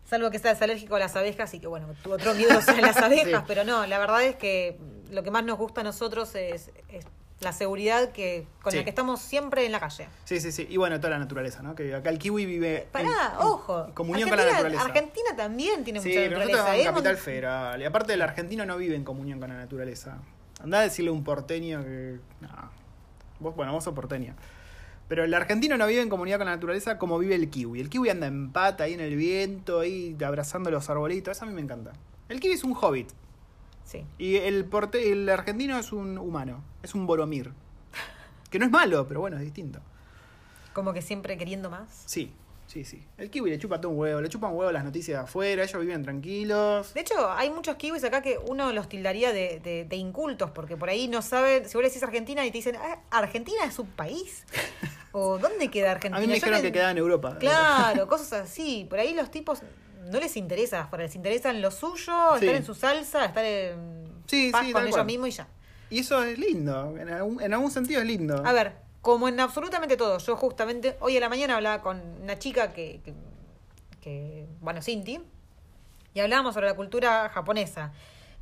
Salvo que seas alérgico a las abejas y que, bueno, tu otro miedo sean las [laughs] abejas. Sí. Pero no, la verdad es que lo que más nos gusta a nosotros es, es la seguridad que con Sí. la que estamos siempre en la calle. Sí, sí, sí. Y bueno, toda la naturaleza, ¿no? Que acá el kiwi vive. Pará, en- en ojo. comunión con la naturaleza. Argentina también tiene Sí, mucha pero nosotros naturaleza. somos ¿eh? capital federal. Y aparte, el argentino no vive en comunión con la naturaleza. Andá a decirle a un porteño que. No. Vos, bueno, vos sos porteño. Pero el argentino no vive en comunidad con la naturaleza como vive el kiwi. El kiwi anda en pata ahí en el viento, ahí abrazando los arbolitos. Eso a mí me encanta. El kiwi es un hobbit. Sí. Y el, porte el argentino es un humano. Es un boromir. Que no es malo, pero bueno, es distinto. Como que siempre queriendo más. Sí, sí, sí. El kiwi le chupa todo un huevo. Le chupa un huevo las noticias de afuera. Ellos viven tranquilos. De hecho, hay muchos kiwis acá que uno los tildaría de, de- de incultos, porque por ahí no saben, si vos le decís Argentina y te dicen, "Ah, ¿Argentina es un país? [laughs] ¿O dónde queda Argentina? A mí me dijeron que quedaba en Europa. Claro, cosas así. Por ahí los tipos no les interesa afuera, les interesa en lo suyo, Sí. estar en su salsa, estar en Sí, paz sí, con ellos mismos y ya. Y eso es lindo. En algún, en algún sentido es lindo. A ver, como en absolutamente todo, yo justamente hoy a la mañana hablaba con una chica que, que, que, bueno, Cinti, y hablábamos sobre la cultura japonesa.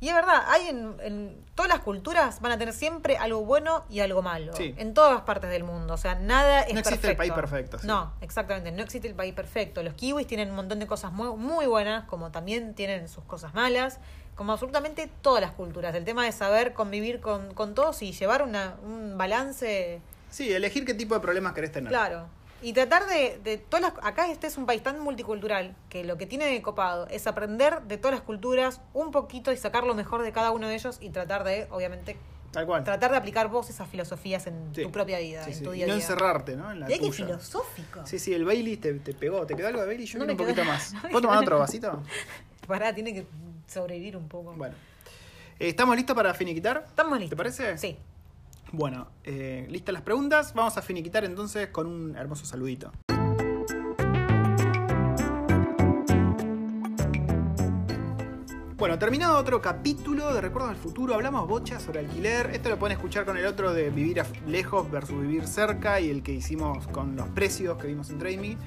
Y es verdad, hay en, en todas las culturas van a tener siempre algo bueno y algo malo. Sí. En todas partes del mundo. O sea, nada es No existe el perfecto. país perfecto, sí. No, exactamente. No existe el país perfecto. Los kiwis tienen un montón de cosas muy, muy buenas, como también tienen sus cosas malas. Como absolutamente todas las culturas. El tema de saber convivir con, con todos y llevar una, un balance Sí, elegir qué tipo de problemas querés tener. Claro. Y tratar de, de todas las... Acá este es un país tan multicultural que lo que tiene de copado es aprender de todas las culturas un poquito y sacar lo mejor de cada uno de ellos y tratar de, obviamente, Tal cual. tratar de aplicar vos esas filosofías en Sí. tu propia vida, Sí, en sí. tu Y día a no día. encerrarte, ¿no? En la qué tuya. filosófico. Sí, sí, el Bailey te, te pegó. ¿Te quedó algo de Bailey? Yo No un poquito más. nada. [laughs] ¿Puedo tomar otro vasito? [laughs] Pará, tiene que sobrevivir un poco. Bueno. Eh, ¿Estamos listos para finiquitar? ¿Estamos listos? ¿Te parece? Sí. Bueno, eh, listas las preguntas. Vamos a finiquitar entonces con un hermoso saludito. Bueno, terminado otro capítulo de Recuerdos del Futuro, hablamos bocha sobre alquiler. Esto lo pueden escuchar con el otro de vivir lejos versus vivir cerca y el que hicimos con los precios que vimos en Trade.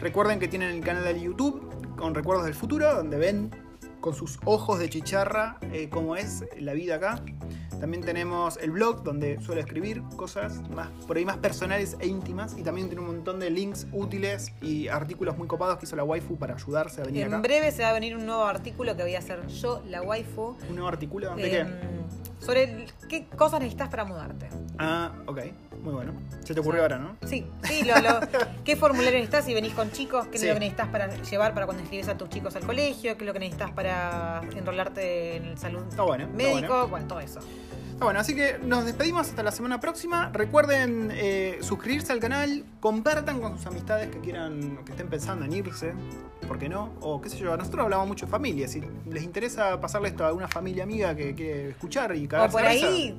Recuerden que tienen el canal de YouTube con Recuerdos del Futuro, donde ven con sus ojos de chicharra eh, cómo es la vida acá. También tenemos el blog donde suelo escribir cosas más, por ahí más personales e íntimas. Y también tiene un montón de links útiles y artículos muy copados que hizo la waifu para ayudarse a venir En acá. breve se va a venir un nuevo artículo que voy a hacer yo, la waifu. ¿Un nuevo artículo? ¿De em, qué? Sobre el- qué cosas necesitas para mudarte. Ah, ok. Muy bueno. Se te ocurrió ahora, ¿no? Sí, sí, lo, lo- [laughs] ¿qué formulario necesitas si venís con chicos? ¿Qué Sí. es lo que necesitas para llevar para cuando escribes a tus chicos al colegio? ¿Qué es lo que necesitas para enrolarte en el salud Está bueno, está médico? bueno. Bueno. todo eso. Ah, bueno, así que nos despedimos hasta la semana próxima. Recuerden eh, suscribirse al canal, compartan con sus amistades que quieran, que estén pensando en irse, ¿por qué no? O qué sé yo, nosotros hablamos mucho de familia. Si les interesa pasarle esto a alguna familia amiga que quiere escuchar y O cagarse por de risa, ahí,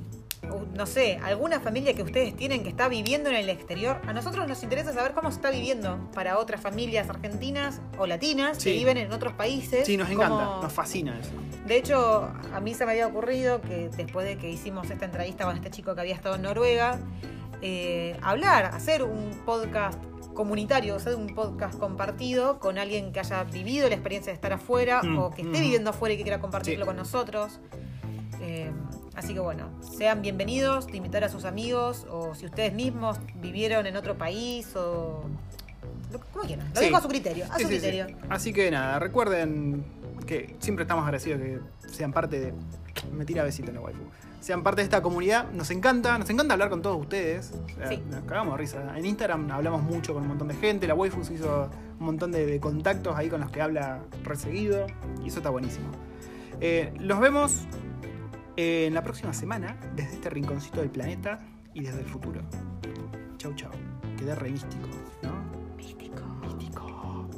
no sé, alguna familia que ustedes tienen que está viviendo en el exterior. A nosotros nos interesa saber cómo se está viviendo para otras familias argentinas o latinas Sí. que viven en otros países. Sí, nos encanta, Cómo- nos fascina eso. De hecho, a mí se me había ocurrido que después de que hicimos esta entrevista con este chico que había estado en Noruega, eh, hablar, hacer un podcast comunitario, o sea, un podcast compartido con alguien que haya vivido la experiencia de estar afuera Mm, o que esté mm. viviendo afuera y que quiera compartirlo Sí. con nosotros. Eh, así que bueno, sean bienvenidos, de invitar a sus amigos o si ustedes mismos vivieron en otro país o... Como quieran, lo Sí. dejo a su criterio, a Sí, su sí, criterio. Así que nada, recuerden que siempre estamos agradecidos que sean parte de. Me tira besito en la waifu. Sean parte de esta comunidad. Nos encanta, nos encanta hablar con todos ustedes. O sea, Sí. Nos cagamos de risa. En Instagram hablamos mucho con un montón de gente. La waifu se hizo un montón de, de contactos ahí con los que habla reseguido. Y eso está buenísimo. Eh, los vemos eh, en la próxima semana desde este rinconcito del planeta y desde el futuro. Chau, chau. Quedé re místico, ¿no? Místico. Místico.